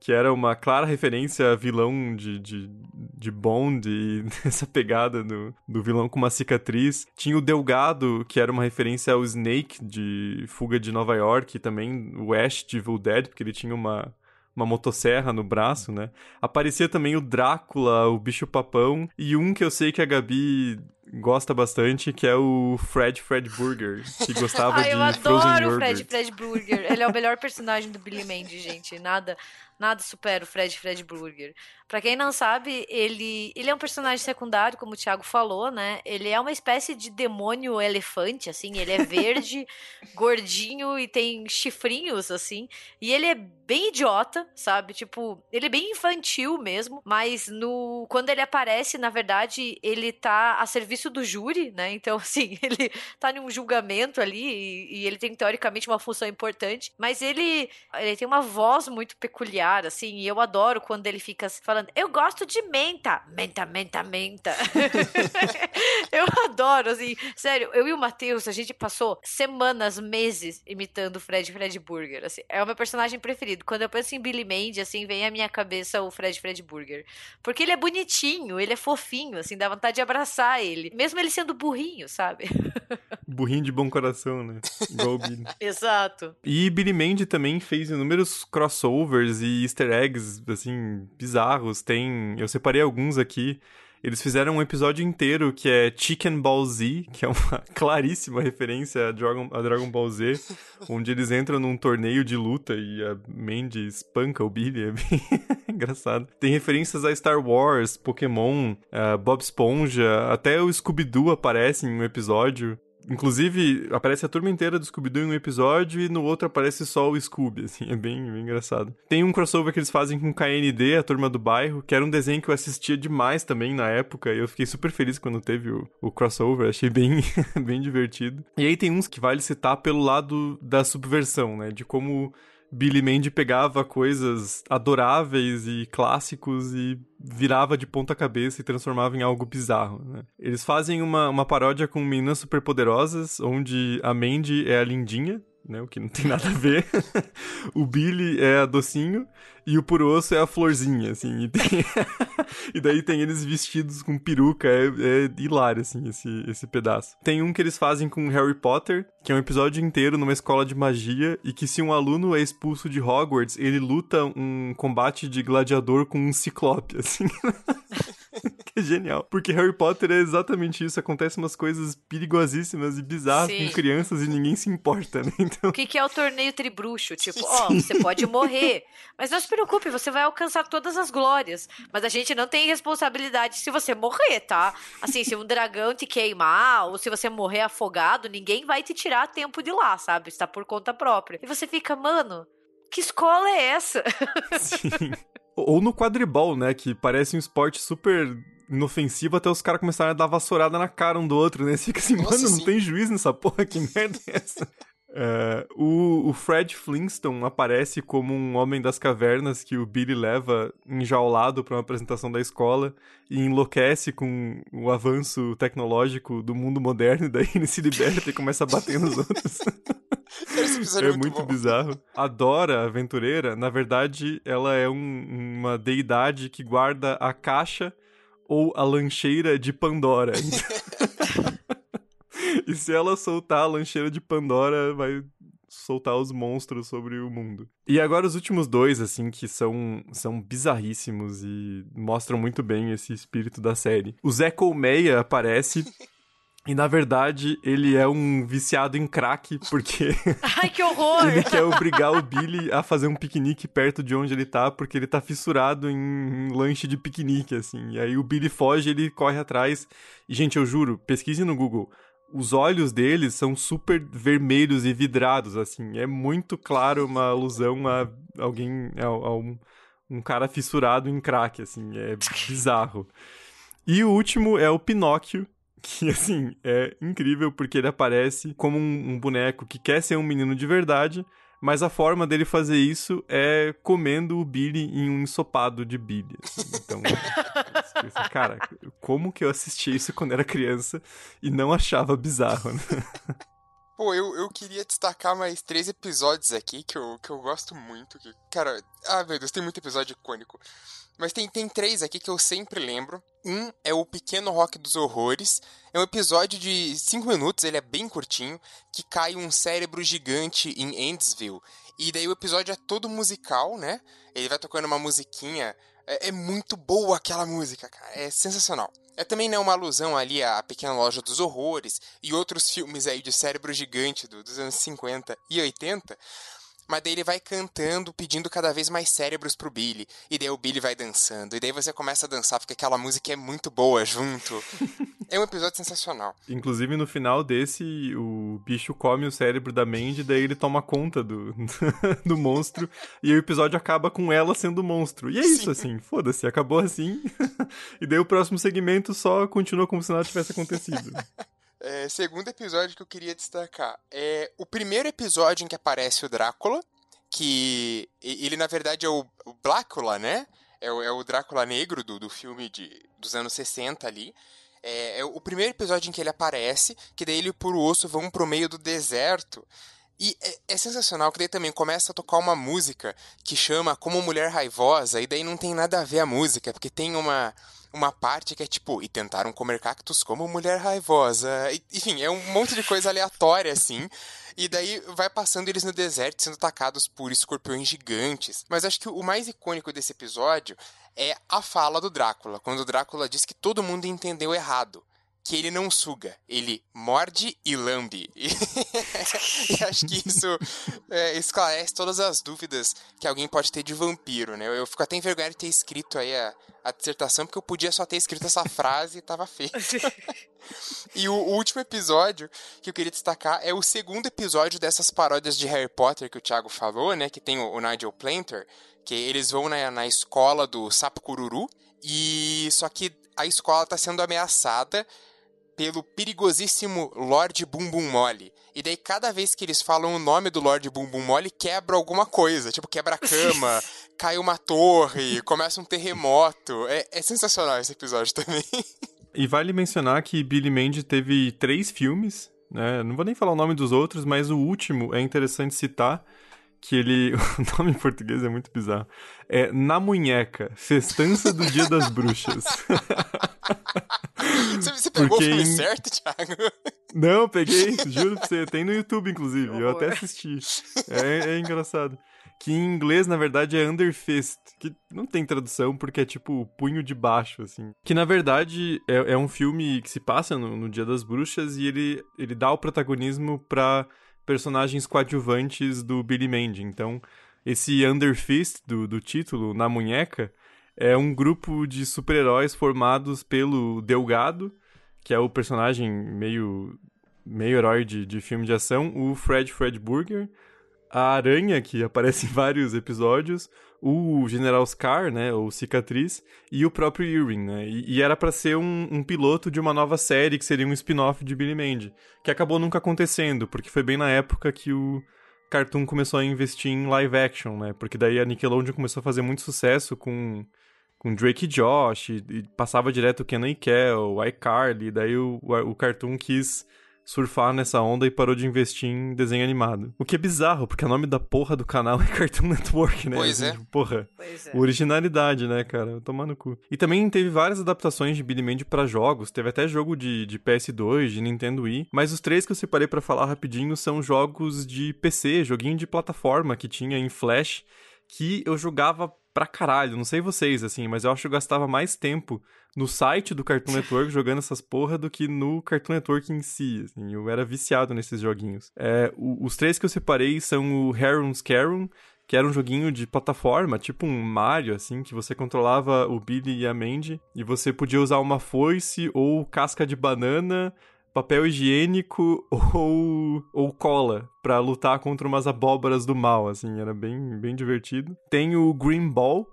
S2: que era uma clara referência a vilão de, de, de Bond e essa pegada do, do vilão com uma cicatriz. Tinha o Delgado, que era uma referência ao Snake de Fuga de Nova York, e também o Ash de Evil Dead, porque ele tinha uma, uma motosserra no braço, né? Aparecia também o Drácula, o bicho-papão, e um que eu sei que a Gabi gosta bastante, que é o Fred Fred Burger, que gostava
S3: Ai,
S2: de
S3: eu
S2: Frozen
S3: adoro o
S2: Yogurt.
S3: Fred Fred Burger. Ele é o melhor personagem do Billy Mandy, gente. Nada, nada supera o Fred Fred Burger. Pra quem não sabe, ele, ele é um personagem secundário, como o Thiago falou, né? Ele é uma espécie de demônio elefante, assim. Ele é verde, gordinho e tem chifrinhos, assim. E ele é bem idiota, sabe? Tipo, ele é bem infantil mesmo, mas no quando ele aparece, na verdade, ele tá a serviço do júri, né? Então, assim, ele tá em um julgamento ali e, e ele tem teoricamente uma função importante, mas ele, ele tem uma voz muito peculiar, assim, e eu adoro quando ele fica falando, eu gosto de menta, menta, menta, menta. eu adoro, assim, sério, eu e o Matheus, a gente passou semanas, meses imitando o Fred Fred Burger, assim, é o meu personagem preferido. Quando eu penso em Billy Mandy, assim, vem à minha cabeça o Fred Fred Burger, porque ele é bonitinho, ele é fofinho, assim, dá vontade de abraçar ele, mesmo ele sendo burrinho, sabe?
S2: Burrinho de bom coração, né? Igual o Billy.
S3: Exato.
S2: E Billy Mandy também fez inúmeros crossovers e easter eggs, assim, bizarros. Tem. Eu separei alguns aqui. Eles fizeram um episódio inteiro que é Chicken Ball Z, que é uma claríssima referência a Dragon, a Dragon Ball Z, onde eles entram num torneio de luta e a Mandy espanca o Billy, é bem engraçado. Tem referências a Star Wars, Pokémon, Bob Esponja, até o Scooby-Doo aparece em um episódio. Inclusive, aparece a turma inteira do Scooby-Doo em um episódio e no outro aparece só o Scooby, assim, é bem, bem engraçado. Tem um crossover que eles fazem com KND, a turma do bairro, que era um desenho que eu assistia demais também na época, e eu fiquei super feliz quando teve o, o crossover, achei bem, bem divertido. E aí tem uns que vale citar pelo lado da subversão, né, de como Billy Mandy pegava coisas adoráveis e clássicos e virava de ponta cabeça e transformava em algo bizarro, né? Eles fazem uma, uma paródia com Meninas Superpoderosas, onde a Mandy é a lindinha, né? O que não tem nada a ver. o Billy é a docinho e o Purosso é a florzinha, assim. E, tem... e daí tem eles vestidos com peruca. É, é hilário, assim, esse, esse pedaço. Tem um que eles fazem com Harry Potter, que é um episódio inteiro numa escola de magia e que se um aluno é expulso de Hogwarts, ele luta um combate de gladiador com um ciclope, assim. que é genial. Porque Harry Potter é exatamente isso. Acontecem umas coisas perigosíssimas e bizarras
S3: Sim.
S2: com crianças e ninguém se importa, né? Então,
S3: O que, que é o torneio tribruxo? Tipo, ó, você pode morrer, mas se preocupe, você vai alcançar todas as glórias. Mas a gente não tem responsabilidade se você morrer, tá? Assim, se um dragão te queimar, ou se você morrer afogado, ninguém vai te tirar tempo de lá, sabe? Está por conta própria. E você fica, mano, que escola é essa?
S2: Sim. Ou no quadribol, né? Que parece um esporte super inofensivo até os caras começarem a dar vassourada na cara um do outro, né? Você fica assim,
S1: Nossa,
S2: mano, não
S1: sim.
S2: tem juiz nessa porra, que merda é essa? É, o, o Fred Flintstone aparece como um homem das cavernas que o Billy leva enjaulado para uma apresentação da escola e enlouquece com o avanço tecnológico do mundo moderno, e daí ele se liberta e começa a bater nos outros. É
S1: é
S2: muito
S1: bom.
S2: bizarro. A Dora, aventureira, na verdade, ela é um- uma deidade que guarda a caixa ou a lancheira de Pandora. e se ela soltar a lancheira de Pandora, vai soltar os monstros sobre o mundo. E agora os últimos dois, assim, que são, são bizarríssimos e mostram muito bem esse espírito da série. O Zé Colmeia aparece... E na verdade, ele é um viciado em crack, porque
S3: Ai, que horror!
S2: ele quer obrigar o Billy a fazer um piquenique perto de onde ele tá, porque ele tá fissurado em um lanche de piquenique, assim. E aí o Billy foge, ele corre atrás. E, gente, eu juro, pesquise no Google. Os olhos deles são super vermelhos e vidrados, assim. É muito claro uma alusão a alguém, a, a um, um cara fissurado em crack, assim. É bizarro. E o último é o Pinóquio, que, assim, é incrível porque ele aparece como um, um boneco que quer ser um menino de verdade, mas a forma dele fazer isso é comendo o Billy em um ensopado de Billy. assim. Então, pensa, cara, como que eu assisti isso quando era criança e não achava bizarro, né?
S1: Pô, eu, eu queria destacar mais três episódios aqui que eu, que eu gosto muito. Que, cara, ah, meu Deus, tem muito episódio icônico. Mas tem, tem três aqui que eu sempre lembro. Um é o Pequeno Rock dos Horrores. É um episódio de cinco minutos, ele é bem curtinho, que cai um cérebro gigante em Endsville. E daí o episódio é todo musical, né? Ele vai tocando uma musiquinha. É, é muito boa aquela música, cara. É sensacional. É também né, uma alusão ali à Pequena Loja dos Horrores e outros filmes aí de cérebro gigante do, dos anos 50 e 80. Mas daí ele vai cantando, pedindo cada vez mais cérebros pro Billy. E daí o Billy vai dançando. E daí você começa a dançar, porque aquela música é muito boa junto. é um episódio sensacional.
S2: Inclusive, no final desse, o bicho come o cérebro da Mandy, daí ele toma conta do, do monstro. e o episódio acaba com ela sendo o monstro. E é isso, Sim. assim. Foda-se, acabou assim. e daí o próximo segmento só continua como se nada tivesse acontecido.
S1: É, segundo episódio que eu queria destacar é o primeiro episódio em que aparece o Drácula, que ele na verdade é o, Blácula, né? É o, é o Drácula negro do, do filme de, dos anos 60 ali. É, é, o primeiro episódio em que ele aparece, que daí ele e o Osso vão pro meio do deserto. E é, é, sensacional que daí também começa a tocar uma música que chama Como Mulher Raivosa, e daí não tem nada a ver a música, porque tem uma, uma parte que é tipo, e tentaram comer cactos como mulher raivosa. Enfim, é um monte de coisa aleatória, assim. E daí vai passando eles no deserto sendo atacados por escorpiões gigantes. Mas acho que o mais icônico desse episódio é a fala do Drácula, quando o Drácula diz que todo mundo entendeu errado que ele não suga, ele morde e lambe. e acho que isso é, esclarece todas as dúvidas que alguém pode ter de vampiro, né? Eu fico até envergonhado de ter escrito aí a, a dissertação, porque eu podia só ter escrito essa frase e tava feito. e o, o, último episódio que eu queria destacar é o segundo episódio dessas paródias de Harry Potter que o Thiago falou, né? Que tem o, o Nigel Planter, que eles vão na, na escola do Sapo Cururu, e só que a escola está sendo ameaçada pelo perigosíssimo Lord Bumbum Mole. E daí, cada vez que eles falam o nome do Lord Bumbum Mole, quebra alguma coisa. Tipo, quebra a cama, cai uma torre, começa um terremoto. É, é sensacional esse episódio também.
S2: E vale mencionar que Billy Mandy teve três filmes, né? Não vou nem falar o nome dos outros, mas o último é interessante citar que ele. O nome em português é muito bizarro. É Na Munheca, Festança do Dia das Bruxas.
S1: Você, você pegou Porque o filme certo, Thiago?
S2: Não, peguei, juro pra você. Tem no YouTube, inclusive. Eu até assisti. É, é engraçado. Que em inglês, na verdade, é Underfist, que não tem tradução porque é tipo punho de baixo, assim. Que na verdade é, é um filme que se passa no, no Dia das Bruxas e ele, ele dá o protagonismo pra personagens coadjuvantes do Billy Mandy. Então, esse Underfist do, do título, na munheca, é um grupo de super-heróis formados pelo Delgado, que é o personagem meio, meio herói de, de filme de ação, o Fred Fred Burger, a Aranha, que aparece em vários episódios, o General Scar, né, ou Cicatriz, e o próprio Irving, né, e, e era para ser um, um, piloto de uma nova série que seria um spin-off de Billy Mandy, que acabou nunca acontecendo, porque foi bem na época que o Cartoon começou a investir em live action, né, porque daí a Nickelodeon começou a fazer muito sucesso com com Drake e Josh, e, e passava direto o Kenan e Kel, o iCarly, daí o, o Cartoon quis surfar nessa onda e parou de investir em desenho animado. O que é bizarro, porque o nome da porra do canal é Cartoon Network, né?
S1: Pois
S2: assim,
S1: é.
S2: Tipo, porra. Pois é. Originalidade, né, cara? Tomar no cu. E também teve várias adaptações de Billy Mandy pra jogos. Teve até jogo de, de PS2, de Nintendo Wii. Mas os três que eu separei para falar rapidinho são jogos de PC, joguinho de plataforma que tinha em Flash, que eu jogava pra caralho. Não sei vocês, assim, mas eu acho que eu gastava mais tempo no site do Cartoon Network jogando essas porra do que no Cartoon Network em si. Assim, eu era viciado nesses joguinhos. É, o, os três que eu separei são o Harum's Carum, que era um joguinho de plataforma, tipo um Mario, assim, que você controlava o Billy e a Mandy, e você podia usar uma foice ou casca de banana papel higiênico ou, ou cola para lutar contra umas abóboras do mal, assim, era bem, bem divertido. Tem o Green Ball,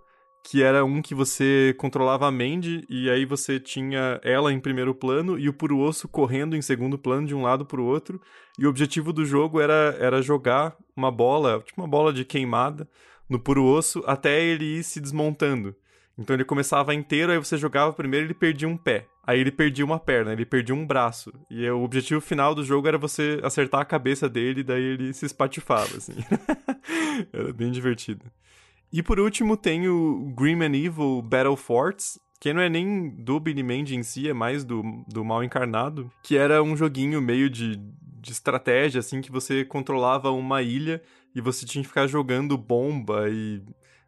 S2: que era um que você controlava a Mandy e aí você tinha ela em primeiro plano e o Puro Osso correndo em segundo plano de um lado para o outro. E o objetivo do jogo era, era jogar uma bola, tipo uma bola de queimada, no Puro Osso até ele ir se desmontando. Então ele começava inteiro, aí você jogava primeiro ele perdia um pé. Aí ele perdia uma perna, ele perdia um braço. E o objetivo final do jogo era você acertar a cabeça dele, daí ele se espatifava, assim. era bem divertido. E por último tem o Grim and Evil Battle Forts, que não é nem do Billy Mandy em si, é mais do, do mal encarnado, que era um joguinho meio de, de estratégia, assim, que você controlava uma ilha e você tinha que ficar jogando bomba e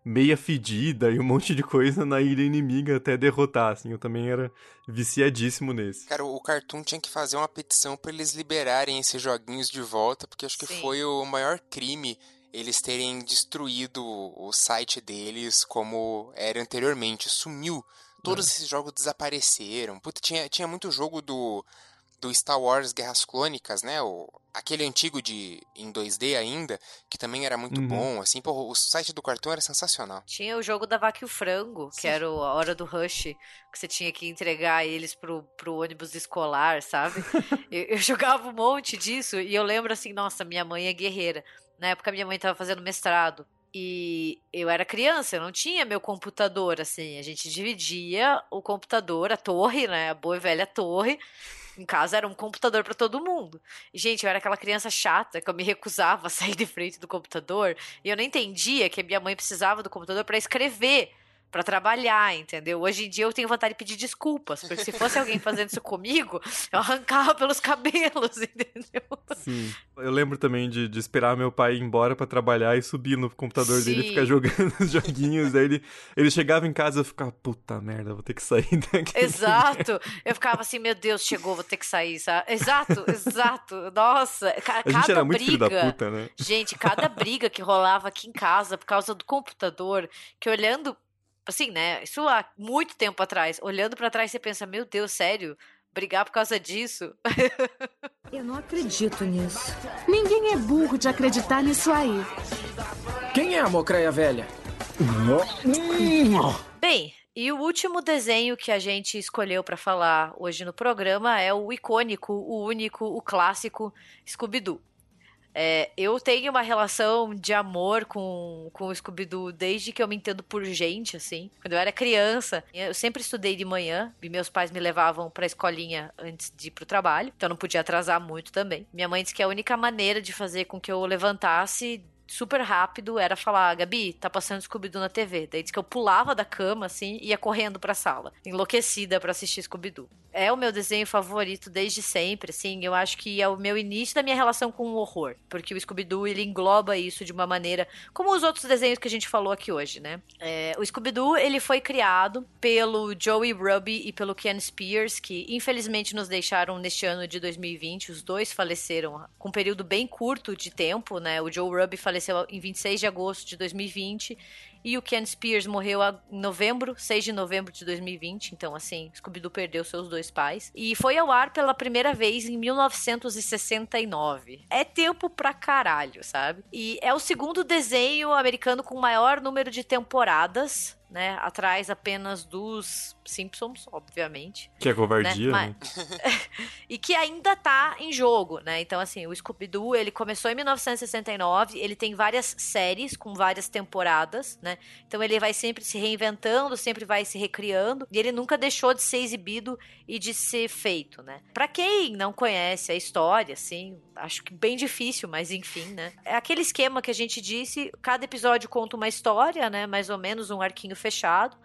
S2: meia fedida e um monte de coisa na ilha inimiga até derrotar, assim. Eu também era viciadíssimo nesse.
S1: Cara, o Cartoon tinha que fazer uma petição para eles liberarem esses joguinhos de volta, porque acho que Sim. foi o maior crime eles terem destruído o site deles como era anteriormente. Sumiu. Todos é. esses jogos desapareceram. Puta, tinha, tinha muito jogo do do Star Wars Guerras Clônicas, né? O, aquele antigo de em 2D ainda, que também era muito uhum. bom, assim, pô, o site do cartão era sensacional.
S3: Tinha o jogo da Vaca e o Frango, Sim. que era a hora do rush, que você tinha que entregar eles pro, pro ônibus escolar, sabe? eu, eu jogava um monte disso e eu lembro assim, nossa, minha mãe é guerreira. Na época minha mãe estava fazendo mestrado. E eu era criança, eu não tinha meu computador, assim. A gente dividia o computador, a torre, né? A boa e velha torre, em casa era um computador para todo mundo. Gente, eu era aquela criança chata que eu me recusava a sair de frente do computador e eu não entendia que a minha mãe precisava do computador para escrever para trabalhar, entendeu? Hoje em dia eu tenho vontade de pedir desculpas, porque se fosse alguém fazendo isso comigo, eu arrancava pelos cabelos, entendeu?
S2: Sim. Eu lembro também de, de esperar meu pai ir embora para trabalhar e subir no computador Sim. dele e ficar jogando os joguinhos. Aí ele, ele chegava em casa e eu ficava, puta merda, vou ter que sair daqui.
S3: Exato. Eu ficava assim, meu Deus, chegou, vou ter que sair, sabe? Exato, exato. Nossa, ca
S2: a gente era muito briga, filho da puta, né?
S3: Gente, cada briga que rolava aqui em casa por causa do computador, que olhando assim, né? Isso há muito tempo atrás. Olhando para trás, você pensa, meu Deus, sério? Brigar por causa disso?
S5: Eu não acredito nisso. Ninguém é burro de acreditar nisso aí.
S6: Quem é a Mocreia Velha?
S3: Bem, e o último desenho que a gente escolheu para falar hoje no programa é o icônico, o único, o clássico Scooby-Doo. É, eu tenho uma relação de amor com, com o Scooby-Doo desde que eu me entendo por gente, assim. Quando eu era criança, eu sempre estudei de manhã e meus pais me levavam pra escolinha antes de ir pro trabalho, então não podia atrasar muito também. Minha mãe disse que a única maneira de fazer com que eu levantasse super rápido era falar, Gabi, tá passando Scooby-Doo na TV. Daí que eu pulava da cama, assim, e ia correndo pra sala, enlouquecida para assistir Scooby-Doo. É o meu desenho favorito desde sempre, assim, eu acho que é o meu início da minha relação com o horror, porque o Scooby-Doo, ele engloba isso de uma maneira, como os outros desenhos que a gente falou aqui hoje, né? É, o Scooby-Doo, ele foi criado pelo Joey Ruby e pelo Ken Spears, que infelizmente nos deixaram neste ano de 2020, os dois faleceram com um período bem curto de tempo, né? O Joe Ruby faleceu faleceu em 26 de agosto de 2020 e o Ken Spears morreu em novembro, 6 de novembro de 2020. Então, assim, Scooby-Doo perdeu seus dois pais. E foi ao ar pela primeira vez em 1969. É tempo pra caralho, sabe? E é o segundo desenho americano com maior número de temporadas né? Atrás apenas dos Simpsons, obviamente.
S2: Que é covardia, né? né?
S3: e que ainda tá em jogo, né? Então, assim, o Scooby-Doo, ele começou em 1969, ele tem várias séries com várias temporadas, né? Então ele vai sempre se reinventando, sempre vai se recriando, e ele nunca deixou de ser exibido e de ser feito, né? Pra quem não conhece a história, assim, acho que bem difícil, mas enfim, né? É aquele esquema que a gente disse, cada episódio conta uma história, né? Mais ou menos um arquinho fechado.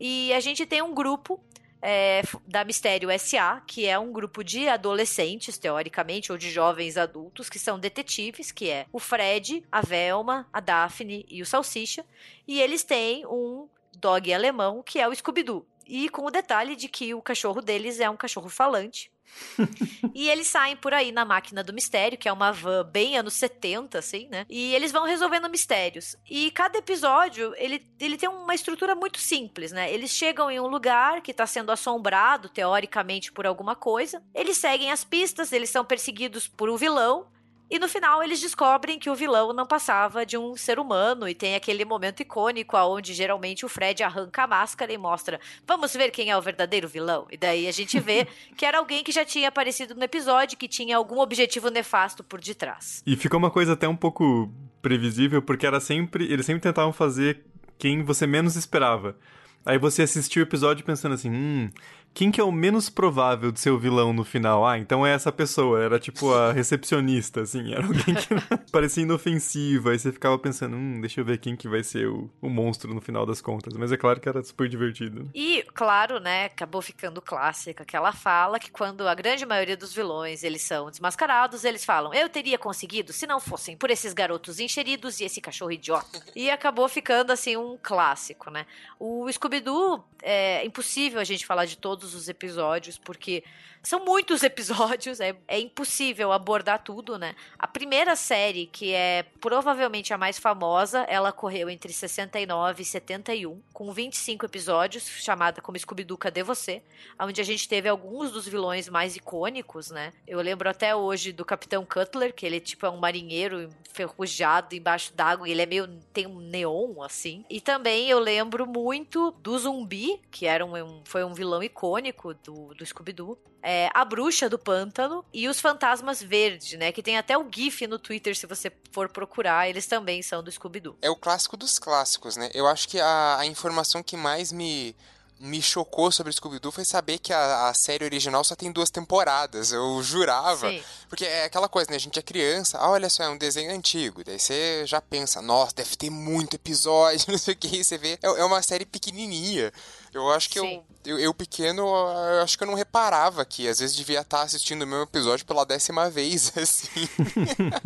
S3: E a gente tem um grupo é, da Mistério SA, que é um grupo de adolescentes, teoricamente, ou de jovens adultos, que são detetives, que é o Fred, a Velma, a Daphne e o Salsicha. E eles têm um dog alemão, que é o Scooby-Doo. E com o detalhe de que o cachorro deles é um cachorro falante. e eles saem por aí na máquina do mistério, que é uma van bem anos 70, assim, né? E eles vão resolvendo mistérios. E cada episódio, ele, ele tem uma estrutura muito simples, né? Eles chegam em um lugar que está sendo assombrado, teoricamente, por alguma coisa. Eles seguem as pistas, eles são perseguidos por um vilão. E no final eles descobrem que o vilão não passava de um ser humano e tem aquele momento icônico onde geralmente o Fred arranca a máscara e mostra: "Vamos ver quem é o verdadeiro vilão". E daí a gente vê que era alguém que já tinha aparecido no episódio, que tinha algum objetivo nefasto por detrás.
S2: E ficou uma coisa até um pouco previsível, porque era sempre, eles sempre tentavam fazer quem você menos esperava. Aí você assistiu o episódio pensando assim, hum, quem que é o menos provável de ser o vilão no final? Ah, então é essa pessoa. Era tipo a recepcionista, assim. Era alguém que parecia inofensiva. Aí você ficava pensando, hum, deixa eu ver quem que vai ser o, o monstro no final das contas. Mas é claro que era super divertido.
S3: E, claro, né, acabou ficando clássica aquela fala que quando a grande maioria dos vilões, eles são desmascarados, eles falam, eu teria conseguido se não fossem por esses garotos encheridos e esse cachorro idiota. E acabou ficando, assim, um clássico, né? O Scooby-Doo, é impossível a gente falar de todos todos os episódios, porque são muitos episódios, é, é impossível abordar tudo, né? A primeira série, que é provavelmente a mais famosa, ela correu entre 69 e 71, com 25 episódios, chamada como Scooby-Doo Cadê Você? Onde a gente teve alguns dos vilões mais icônicos, né? Eu lembro até hoje do Capitão Cutler, que ele tipo é um marinheiro enferrujado embaixo d'água, e ele é meio tem um neon assim. E também eu lembro muito do Zumbi, que era um, um foi um vilão icônico do, do Scooby-Doo é, a bruxa do pântano e os fantasmas verdes, né? Que tem até o GIF no Twitter, se você for procurar, eles também são do Scooby-Doo.
S1: É o clássico dos clássicos, né? Eu acho que a, a informação que mais me me chocou sobre Scooby-Doo foi saber que a, a, série original só tem duas temporadas. Eu jurava. Sim. Porque é aquela coisa, né? A gente é criança, ah, olha só, é um desenho antigo. Daí você já pensa, nossa, deve ter muito episódio, não sei o que. você vê, é, é uma série pequenininha. Eu acho que eu, eu, eu, pequeno, eu acho que eu não reparava que às vezes devia estar assistindo o mesmo episódio pela décima vez, assim.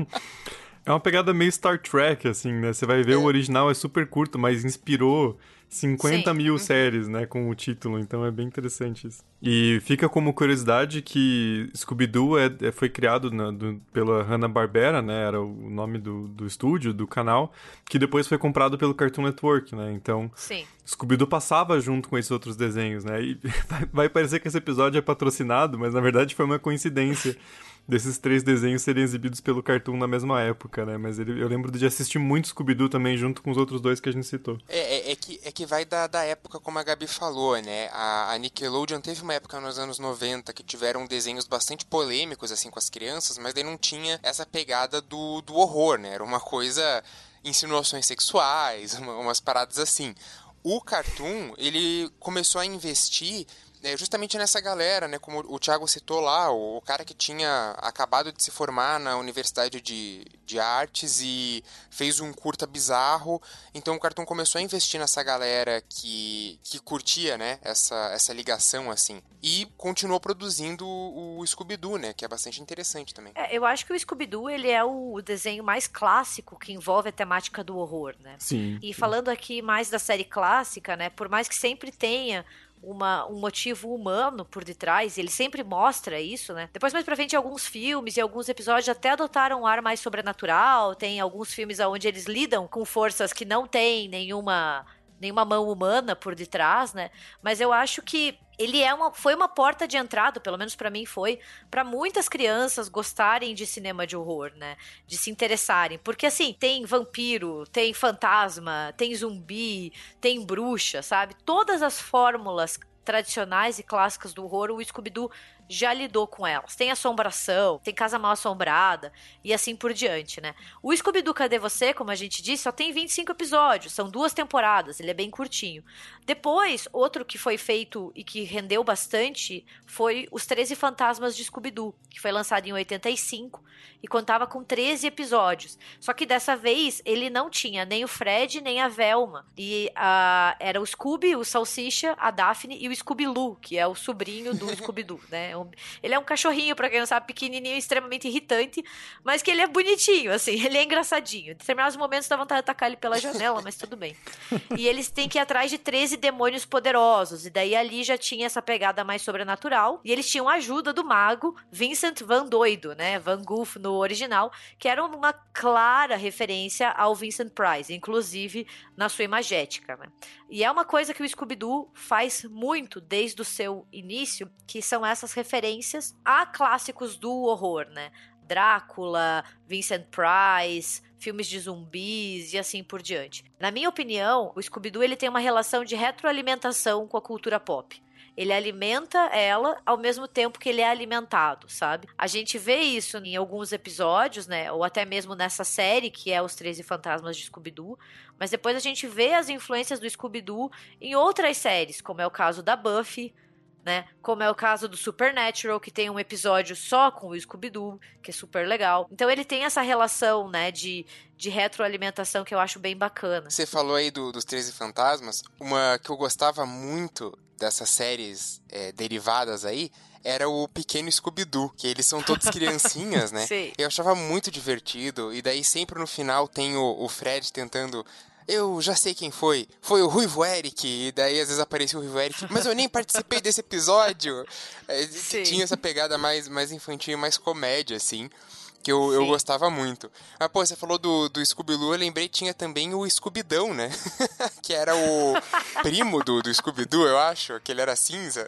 S2: é uma pegada meio Star Trek, assim, né? Você vai ver é. o original é super curto, mas inspirou 50 Sim. mil uhum. séries, né, com o título, então é bem interessante isso. E fica como curiosidade que Scooby-Doo é, é, foi criado na, do, pela Hanna-Barbera, né, era o nome do, do estúdio, do canal, que depois foi comprado pelo Cartoon Network, né, então... Scooby-Doo passava junto com esses outros desenhos, né, e vai parecer que esse episódio é patrocinado, mas na verdade foi uma coincidência. desses três desenhos serem exibidos pelo Cartoon na mesma época, né? Mas ele, eu lembro de assistir muito Scooby-Doo também, junto com os outros dois que a gente citou.
S1: É, é, é, que, é que vai da, da época, como a Gabi falou, né? A, a, Nickelodeon teve uma época nos anos 90 que tiveram desenhos bastante polêmicos, assim, com as crianças, mas daí não tinha essa pegada do, do horror, né? Era uma coisa... insinuações sexuais, umas paradas assim. O Cartoon, ele começou a investir é, justamente nessa galera, né? Como o Thiago citou lá, o, o, cara que tinha acabado de se formar na Universidade de, de Artes e fez um curta bizarro. Então o Cartoon começou a investir nessa galera que, que curtia, né? Essa, essa ligação, assim. E continuou produzindo o, o Scooby-Doo, né? Que é bastante interessante também.
S3: É, eu acho que o Scooby-Doo, ele é o desenho mais clássico que envolve a temática do horror, né?
S2: Sim.
S3: E falando aqui mais da série clássica, né? Por mais que sempre tenha uma, um motivo humano por detrás, ele sempre mostra isso, né? Depois, mais pra frente, alguns filmes e alguns episódios até adotaram um ar mais sobrenatural. Tem alguns filmes onde eles lidam com forças que não têm nenhuma nenhuma mão humana por detrás, né? Mas eu acho que ele é uma, foi uma porta de entrada, pelo menos para mim foi, para muitas crianças gostarem de cinema de horror, né? De se interessarem, porque assim, tem vampiro, tem fantasma, tem zumbi, tem bruxa, sabe? Todas as fórmulas tradicionais e clássicas do horror, o Scooby-Doo já lidou com elas. Tem assombração, tem casa mal assombrada e assim por diante, né? O Scooby-Doo Cadê Você, como a gente disse, só tem 25 episódios, são duas temporadas, ele é bem curtinho. Depois, outro que foi feito e que rendeu bastante foi Os 13 Fantasmas de Scooby-Doo, que foi lançado em 85 e contava com 13 episódios. Só que dessa vez ele não tinha nem o Fred nem a Velma. E uh, era o Scooby, o Salsicha, a Daphne e o Scooby-Loo, que é o sobrinho do Scooby-Doo, né? É ele é um cachorrinho, pra quem não sabe, pequenininho, extremamente irritante, mas que ele é bonitinho, assim, ele é engraçadinho. Em determinados momentos dá vontade de atacar ele pela janela, mas tudo bem. E eles têm que ir atrás de 13 demônios poderosos, e daí ali já tinha essa pegada mais sobrenatural, e eles tinham a ajuda do mago Vincent Van Doido, né, Van Goof no original, que era uma clara referência ao Vincent Price, inclusive na sua imagética, né. E é uma coisa que o Scooby-Doo faz muito desde o seu início, que são essas referências a clássicos do horror, né? Drácula, Vincent Price, filmes de zumbis e assim por diante. Na minha opinião, o Scooby-Doo ele tem uma relação de retroalimentação com a cultura pop. Ele alimenta ela ao mesmo tempo que ele é alimentado, sabe? A gente vê isso em alguns episódios, né? Ou até mesmo nessa série que é Os 13 Fantasmas de Scooby-Doo. Mas depois a gente vê as influências do Scooby-Doo em outras séries, como é o caso da Buffy, né? Como é o caso do Supernatural, que tem um episódio só com o Scooby-Doo, que é super legal. Então ele tem essa relação, né, de, de retroalimentação que eu acho bem bacana.
S1: Você falou aí do, dos 13 Fantasmas. Uma que eu gostava muito dessas séries é, derivadas aí era o pequeno Scooby-Doo, que eles são todos criancinhas, né?
S3: Sim.
S1: Eu achava muito divertido, e daí sempre no final tem o, o Fred tentando eu já sei quem foi. Foi o Ruivo Eric. E daí às vezes aparecia o Ruivo Eric. Mas eu nem participei desse episódio. É, tinha essa pegada mais, mais infantil, mais comédia, assim que eu, eu gostava muito. Ah, pô, você falou do, do Scooby-Doo, eu lembrei tinha também o Scooby-Dão, né? que era o primo do, do Scooby-Doo, eu acho, que ele era cinza.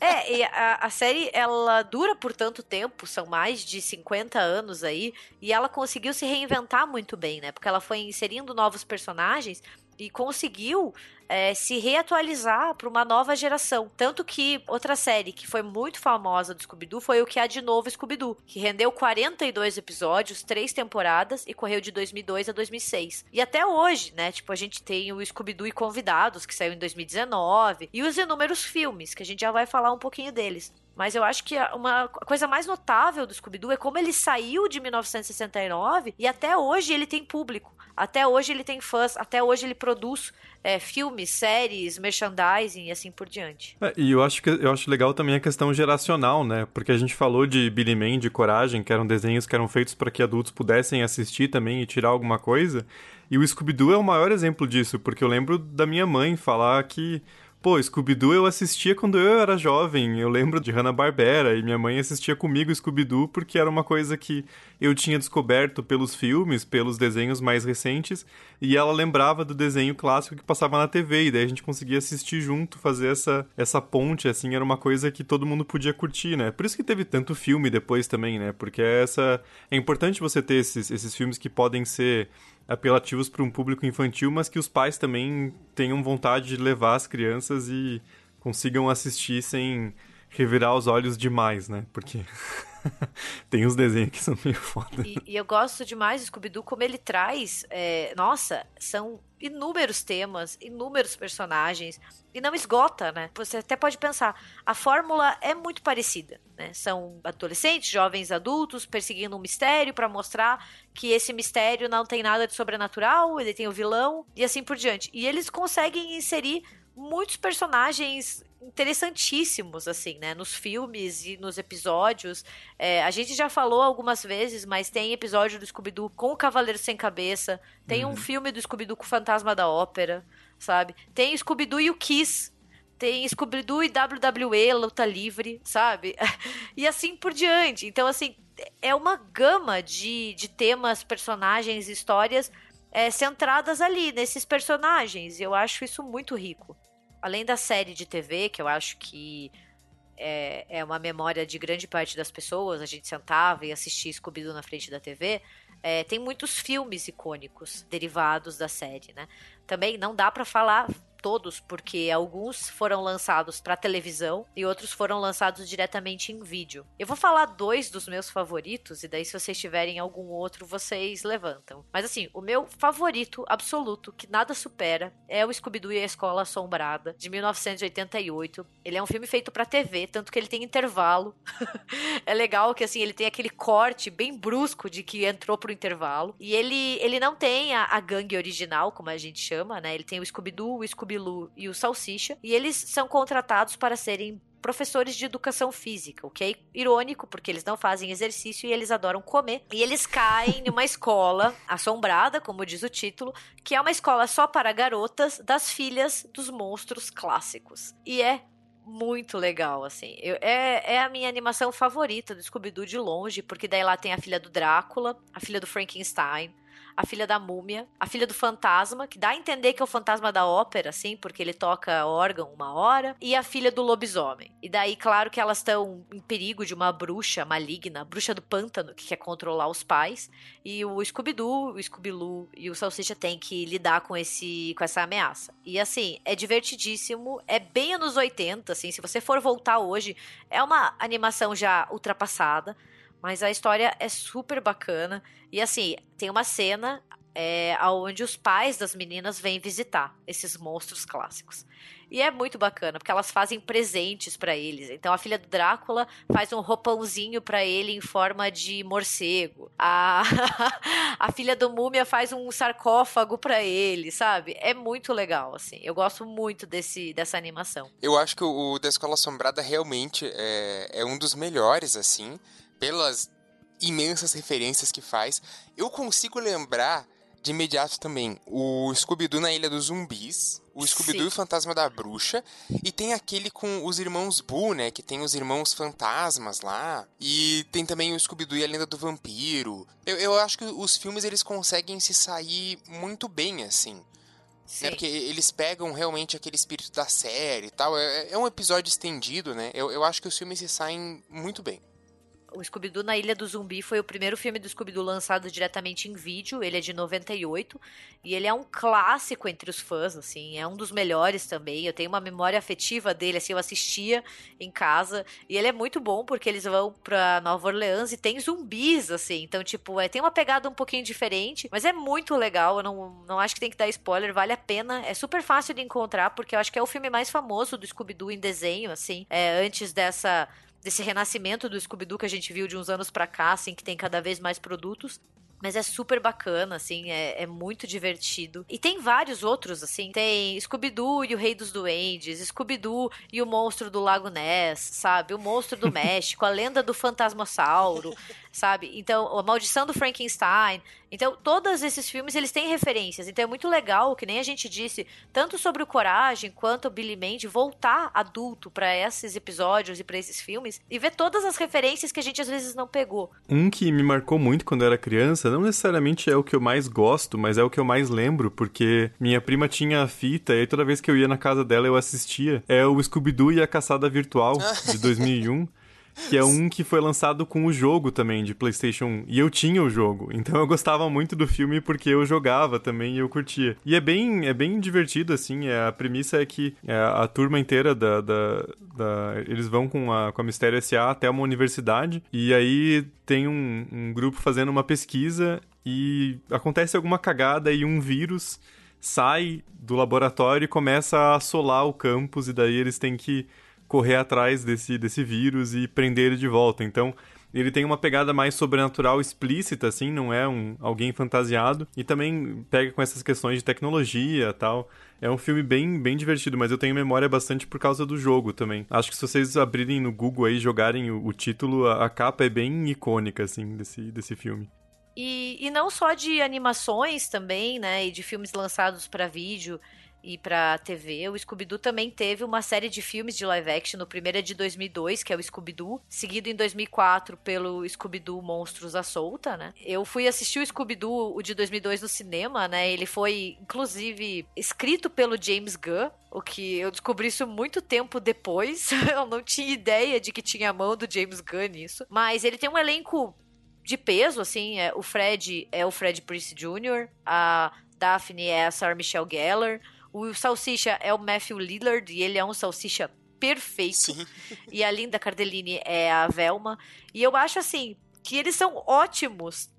S3: é, e a, a série, ela dura por tanto tempo, são mais de 50 anos aí, e ela conseguiu se reinventar muito bem, né? Porque ela foi inserindo novos personagens e conseguiu é, se reatualizar para uma nova geração. Tanto que outra série que foi muito famosa do Scooby-Doo foi o que há de novo Scooby-Doo, que rendeu 42 episódios, três temporadas e correu de 2002 a 2006. E até hoje, né? Tipo, a gente tem o Scooby-Doo e Convidados, que saiu em 2019, e os inúmeros filmes, que a gente já vai falar um pouquinho deles. Mas eu acho que uma coisa mais notável do Scooby-Doo é como ele saiu de 1969 e até hoje ele tem público. Até hoje ele tem fãs, até hoje ele produz é, filmes, séries, merchandising e assim por diante.
S2: É, e eu acho que eu acho legal também a questão geracional, né? Porque a gente falou de Billy Man, de Coragem, que eram desenhos que eram feitos para que adultos pudessem assistir também e tirar alguma coisa. E o Scooby-Doo é o maior exemplo disso, porque eu lembro da minha mãe falar que Pô, Scooby-Doo eu assistia quando eu era jovem. Eu lembro de Hanna-Barbera e minha mãe assistia comigo Scooby-Doo porque era uma coisa que eu tinha descoberto pelos filmes, pelos desenhos mais recentes, e ela lembrava do desenho clássico que passava na TV, e daí a gente conseguia assistir junto, fazer essa, essa ponte, assim, era uma coisa que todo mundo podia curtir, né? Por isso que teve tanto filme depois também, né? Porque essa é importante você ter esses, esses filmes que podem ser apelativos para um público infantil, mas que os pais também tenham vontade de levar as crianças e consigam assistir sem revirar os olhos demais, né? Porque tem uns desenhos que são meio foda.
S3: E, e eu gosto demais do Scooby-Doo como ele traz. É, nossa, são inúmeros temas, inúmeros personagens e não esgota, né? Você até pode pensar, a fórmula é muito parecida, né? São adolescentes, jovens adultos perseguindo um mistério para mostrar que esse mistério não tem nada de sobrenatural, ele tem o vilão e assim por diante. E eles conseguem inserir muitos personagens interessantíssimos, assim, né? Nos filmes e nos episódios. É, a gente já falou algumas vezes, mas tem episódio do Scooby-Doo com o Cavaleiro Sem Cabeça. Tem uhum. um filme do Scooby-Doo com o Fantasma da Ópera, sabe? Tem Scooby-Doo e o Kiss. Tem Scooby-Doo e WWE, luta livre, sabe? e assim por diante. Então, assim, é uma gama de, de temas, personagens, histórias é, centradas ali, nesses personagens. Eu acho isso muito rico além da série de TV, que eu acho que é, é uma memória de grande parte das pessoas, a gente sentava e assistia scooby na frente da TV, é, tem muitos filmes icônicos derivados da série, né? Também não dá para falar todos, porque alguns foram lançados para televisão e outros foram lançados diretamente em vídeo. Eu vou falar dois dos meus favoritos e daí se vocês tiverem algum outro, vocês levantam. Mas assim, o meu favorito absoluto, que nada supera, é o Scooby-Doo e a Escola Assombrada, de 1988. Ele é um filme feito para TV, tanto que ele tem intervalo. é legal que assim, ele tem aquele corte bem brusco de que entrou pro intervalo. E ele, ele não tem a, a gangue original, como a gente chama, né? Ele tem o Scooby-Doo, o Scooby Bilu e o Salsicha, e eles são contratados para serem professores de educação física, o que é irônico, porque eles não fazem exercício e eles adoram comer. E eles caem numa escola assombrada, como diz o título, que é uma escola só para garotas das filhas dos monstros clássicos. E é muito legal, assim. Eu, é, é a minha animação favorita do Scooby-Doo de longe, porque daí lá tem a filha do Drácula, a filha do Frankenstein, a filha da múmia, a filha do fantasma, que dá a entender que é o fantasma da ópera, assim, porque ele toca órgão uma hora, e a filha do lobisomem. E daí, claro que elas estão em perigo de uma bruxa maligna, bruxa do pântano, que quer controlar os pais, e o Scooby-Doo, o Scooby-Loo e o Salsicha têm que lidar com, esse, com essa ameaça. E assim, é divertidíssimo, é bem anos 80, assim, se você for voltar hoje, é uma animação já ultrapassada, mas a história é super bacana. E assim, tem uma cena é, onde os pais das meninas vêm visitar esses monstros clássicos. E é muito bacana, porque elas fazem presentes para eles. Então a filha do Drácula faz um roupãozinho para ele em forma de morcego. A, a filha do Múmia faz um sarcófago para ele, sabe? É muito legal, assim. Eu gosto muito desse, dessa animação.
S1: Eu acho que o, da Escola Assombrada realmente é, é um dos melhores, assim pelas imensas referências que faz. Eu consigo lembrar de imediato também o Scooby-Doo na Ilha dos Zumbis, o Scooby-Doo e o Fantasma da Bruxa, e tem aquele com os irmãos Boo, né, que tem os irmãos fantasmas lá, e tem também o Scooby-Doo e a Lenda do Vampiro. Eu, eu acho que os filmes eles conseguem se sair muito bem, assim. Né, porque eles pegam realmente aquele espírito da série e tal. É, é um episódio estendido, né? Eu, eu acho que os filmes se saem muito bem.
S3: O Scooby-Doo na Ilha do Zumbi foi o primeiro filme do Scooby-Doo lançado diretamente em vídeo. Ele é de 98 e ele é um clássico entre os fãs, assim, é um dos melhores também. Eu tenho uma memória afetiva dele, assim, eu assistia em casa e ele é muito bom porque eles vão pra Nova Orleans e tem zumbis, assim. Então, tipo, é, tem uma pegada um pouquinho diferente, mas é muito legal. Eu não, não acho que tem que dar spoiler, vale a pena. É super fácil de encontrar porque eu acho que é o filme mais famoso do Scooby-Doo em desenho, assim, é, antes dessa desse renascimento do Scooby-Doo que a gente viu de uns anos pra cá, assim, que tem cada vez mais produtos. Mas é super bacana, assim, é, é, muito divertido. E tem vários outros, assim. Tem Scooby-Doo e o Rei dos Duendes, Scooby-Doo e o Monstro do Lago Ness, sabe? O Monstro do México, a Lenda do Fantasmossauro sabe? Então, A Maldição do Frankenstein. Então, todos esses filmes, eles têm referências. Então, é muito legal, que nem a gente disse, tanto sobre o Coragem quanto o Billy Mandy, voltar adulto para esses episódios e para esses filmes e ver todas as referências que a gente às vezes não pegou.
S2: Um que me marcou muito quando eu era criança, não necessariamente é o que eu mais gosto, mas é o que eu mais lembro, porque minha prima tinha a fita e aí toda vez que eu ia na casa dela eu assistia. É o Scooby-Doo e a Caçada Virtual, de 2001. Que é um que foi lançado com o jogo também de PlayStation. E eu tinha o jogo, então eu gostava muito do filme porque eu jogava também e eu curtia. E é bem, é bem divertido, assim. É, a premissa é que é, a turma inteira da, da, da, Eles vão com a, com a Mistério S.A. até uma universidade e aí tem um, um grupo fazendo uma pesquisa e acontece alguma cagada e um vírus sai do laboratório e começa a assolar o campus e daí eles têm que correr atrás desse, desse vírus e prender ele de volta. Então, ele tem uma pegada mais sobrenatural explícita, assim, não é um alguém fantasiado. E também pega com essas questões de tecnologia tal. É um filme bem, bem divertido, mas eu tenho memória bastante por causa do jogo também. Acho que se vocês abrirem no Google aí jogarem o, o título, a, a, capa é bem icônica, assim, desse, desse filme.
S3: E, e não só de animações também, né, e de filmes lançados para vídeo e pra TV. O Scooby-Doo também teve uma série de filmes de live action. O primeiro é de 2002, que é o Scooby-Doo, seguido em 2004 pelo Scooby-Doo Monstros à Solta, né? Eu fui assistir o Scooby-Doo, o de 2002, no cinema, né? Ele foi, inclusive, escrito pelo James Gunn, o que eu descobri isso muito tempo depois. eu não tinha ideia de que tinha a mão do James Gunn nisso. Mas ele tem um elenco de peso, assim. É, o Fred é o Fred Prince Jr., a Daphne é a Sarah Michelle Gellar, o Salsicha é o Matthew Lillard e ele é um salsicha perfeito. Sim. E a Linda Cardellini é a Velma. E eu acho assim que eles são ótimos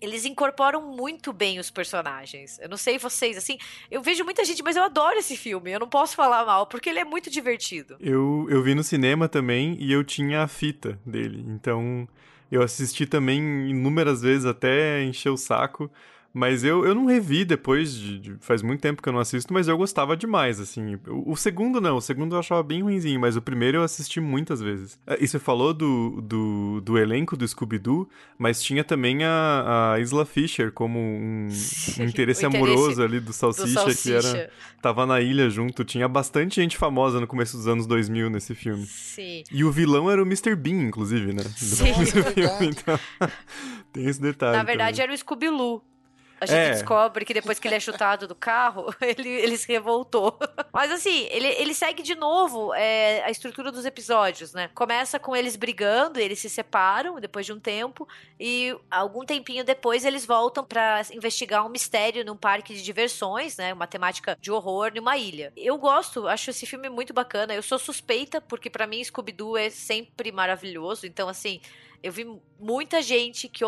S3: eles incorporam muito bem os personagens. Eu não sei vocês, assim, eu vejo muita gente, mas eu adoro esse filme. Eu não posso falar mal, porque ele é muito divertido.
S2: Eu, eu vi no cinema também e eu tinha a fita dele. Então, eu assisti também inúmeras vezes até encher o saco. Mas eu, eu não revi depois de, de, Faz muito tempo que eu não assisto, mas eu gostava demais, assim. O, o, segundo não, o segundo eu achava bem ruimzinho, mas o primeiro eu assisti muitas vezes. É, e você falou do, do, do elenco do Scooby-Doo, mas tinha também a, a Isla Fisher como um, um interesse, amoroso ali do Salsicha, do Salsicha, que era. Tava na ilha junto. Tinha bastante gente famosa no começo dos anos 2000 nesse filme.
S3: Sim.
S2: E o vilão era o Mr. Bean, inclusive, né?
S3: Sim.
S2: Filme, então. tem esse detalhe.
S3: Na verdade, também. era o Scooby-Loo. A gente
S2: É.
S3: descobre que depois que ele é chutado do carro, ele, ele se revoltou. Mas assim, ele, ele segue de novo é, a estrutura dos episódios, né? Começa com eles brigando, eles se separam depois de um tempo, e algum tempinho depois eles voltam pra investigar um mistério num parque de diversões, né? Uma temática de horror numa ilha. Eu gosto, acho esse filme muito bacana. Eu sou suspeita, porque pra mim Scooby-Doo é sempre maravilhoso. Então, assim, eu vi muita gente que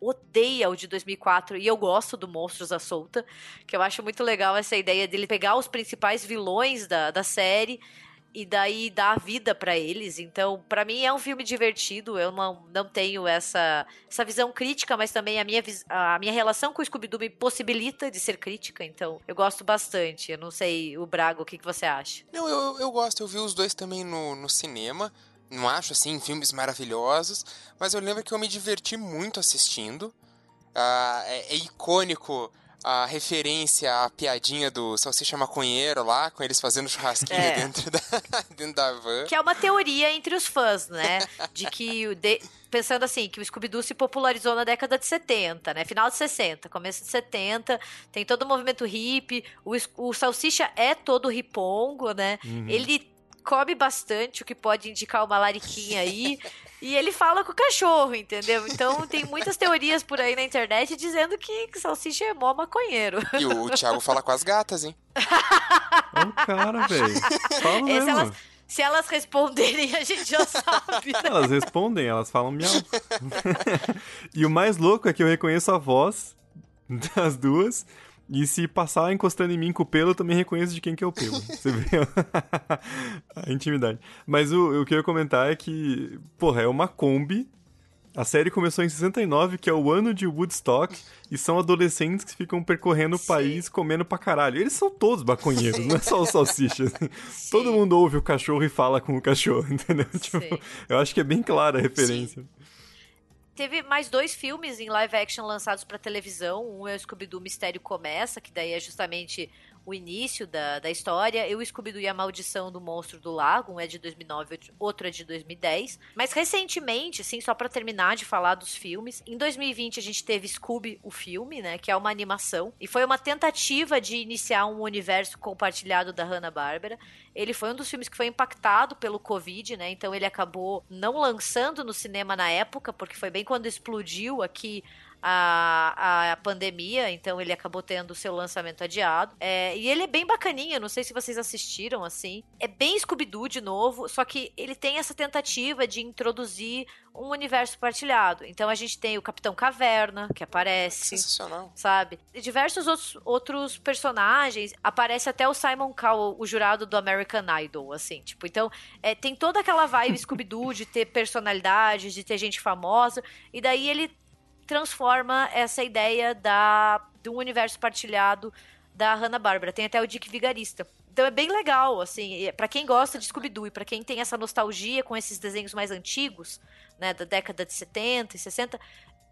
S3: odeia o de 2004 e eu gosto do Monstros à Solta, que eu acho muito legal essa ideia dele pegar os principais vilões da, da série e daí dar vida pra eles. Então, pra mim é um filme divertido. Eu não, não tenho essa, essa visão crítica, mas também a minha, a minha relação com o Scooby-Doo me possibilita de ser crítica. Então, eu gosto bastante. Eu não sei, o Braga, o que, que você acha?
S1: Não, eu, eu gosto, eu vi os dois também no, no cinema. Não acho, assim, filmes maravilhosos, mas eu lembro que eu me diverti muito assistindo. Ah, é, é icônico a referência à piadinha do Salsicha Maconheiro lá, com eles fazendo churrasquinho
S3: É.
S1: dentro, da, dentro da van.
S3: Que é uma teoria entre os fãs, né? De que o de- pensando assim, que o Scooby-Doo se popularizou na década de 70, né? Final de 60, começo de 70, tem todo o movimento hippie, o, o Salsicha é todo ripongo, né? Ele come bastante, o que pode indicar uma lariquinha aí. E ele fala com o cachorro, entendeu? Então tem muitas teorias por aí na internet dizendo que, que Salsicha é mó maconheiro.
S1: E o, o Thiago fala com as gatas, hein?
S2: É um cara, velho. Fala
S3: se,
S2: mesmo.
S3: elas, se elas responderem, a gente já sabe. né?
S2: Elas respondem, elas falam miau. e o mais louco é que eu reconheço a voz das duas. E se passar encostando em mim com o pelo, eu também reconheço de quem que é o pelo. Você vê a intimidade. Mas o, o que eu ia comentar é que, porra, é uma Kombi. A série começou em 69, que é o ano de Woodstock, e são adolescentes que ficam percorrendo o
S3: Sim.
S2: país comendo pra caralho. Eles são todos maconheiros, não é só os salsichas. Todo mundo ouve o cachorro e fala com o cachorro, entendeu? Tipo,
S3: Sim.
S2: eu acho que é bem clara a referência.
S3: Teve mais dois filmes em live action lançados pra televisão. Um é o Scooby-Doo Mistério Começa, que daí é justamente o início da, da história. E o Scooby-Doo e a Maldição do Monstro do Lago. Um é de 2009, outro é de 2010. Mas recentemente, assim, só pra terminar de falar dos filmes, em 2020 a gente teve Scooby, o filme, né? Que é uma animação. E foi uma tentativa de iniciar um universo compartilhado da Hanna-Barbera. Ele foi um dos filmes que foi impactado pelo Covid, né? Então ele acabou não lançando no cinema na época, porque foi bem quando explodiu aqui a, a pandemia, então ele acabou tendo seu lançamento adiado. É, e ele é bem bacaninha, não sei se vocês assistiram, assim. É bem Scooby-Doo de novo, só que ele tem essa tentativa de introduzir um universo partilhado. Então a gente tem o Capitão Caverna, que aparece
S1: Sensacional.
S3: sabe? E diversos outros, outros personagens. Aparece até o Simon Cowell, o jurado do American Idol, assim. Tipo, então, é, tem toda aquela vibe Scooby-Doo de ter personalidade, de ter gente famosa. E daí ele transforma essa ideia da, um universo partilhado da Hanna-Barbera. Tem até o Dick Vigarista. Então é bem legal, assim, para quem gosta de Scooby-Doo e pra quem tem essa nostalgia com esses desenhos mais antigos, né, da década de 70 e 60,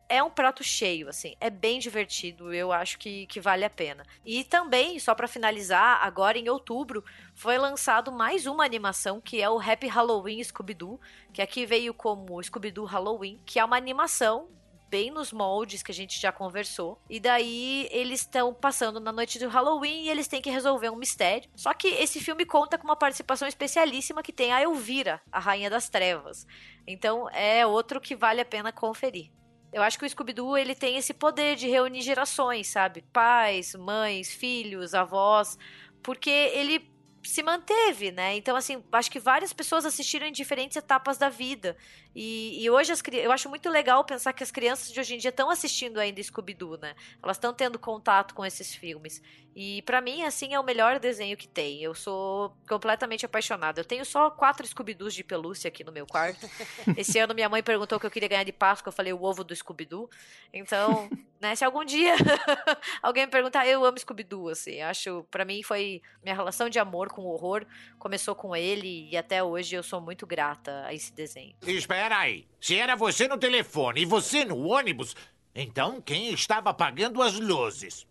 S3: é um prato cheio, assim, é bem divertido, eu acho que, que vale a pena. E também, só pra finalizar, agora em outubro, foi lançado mais uma animação, que é o Happy Halloween Scooby-Doo, que aqui veio como Scooby-Doo Halloween, que é uma animação bem nos moldes que a gente já conversou. E daí eles estão passando na noite do Halloween e eles têm que resolver um mistério. Só que esse filme conta com uma participação especialíssima que tem a Elvira, a Rainha das Trevas. Então é outro que vale a pena conferir. Eu acho que o Scooby-Doo ele tem esse poder de reunir gerações, sabe? Pais, mães, filhos, avós, porque ele se manteve, né? Então, assim, acho que várias pessoas assistiram em diferentes etapas da vida. E, e hoje as, eu acho muito legal pensar que as crianças de hoje em dia estão assistindo ainda Scooby-Doo, né? Elas estão tendo contato com esses filmes. E pra mim, assim, é o melhor desenho que tem. Eu sou completamente apaixonada. Eu tenho só quatro Scooby-Doos de pelúcia aqui no meu quarto. Esse ano minha mãe perguntou o que eu queria ganhar de Páscoa. Eu falei o ovo do Scooby-Doo. Então, né, se algum dia alguém me perguntar, eu amo Scooby-Doo, assim. Acho, pra mim foi minha relação de amor com o horror. Começou com ele e até hoje eu sou muito grata a esse desenho.
S7: Espera aí. Se era você no telefone e você no ônibus, então quem estava apagando as luzes?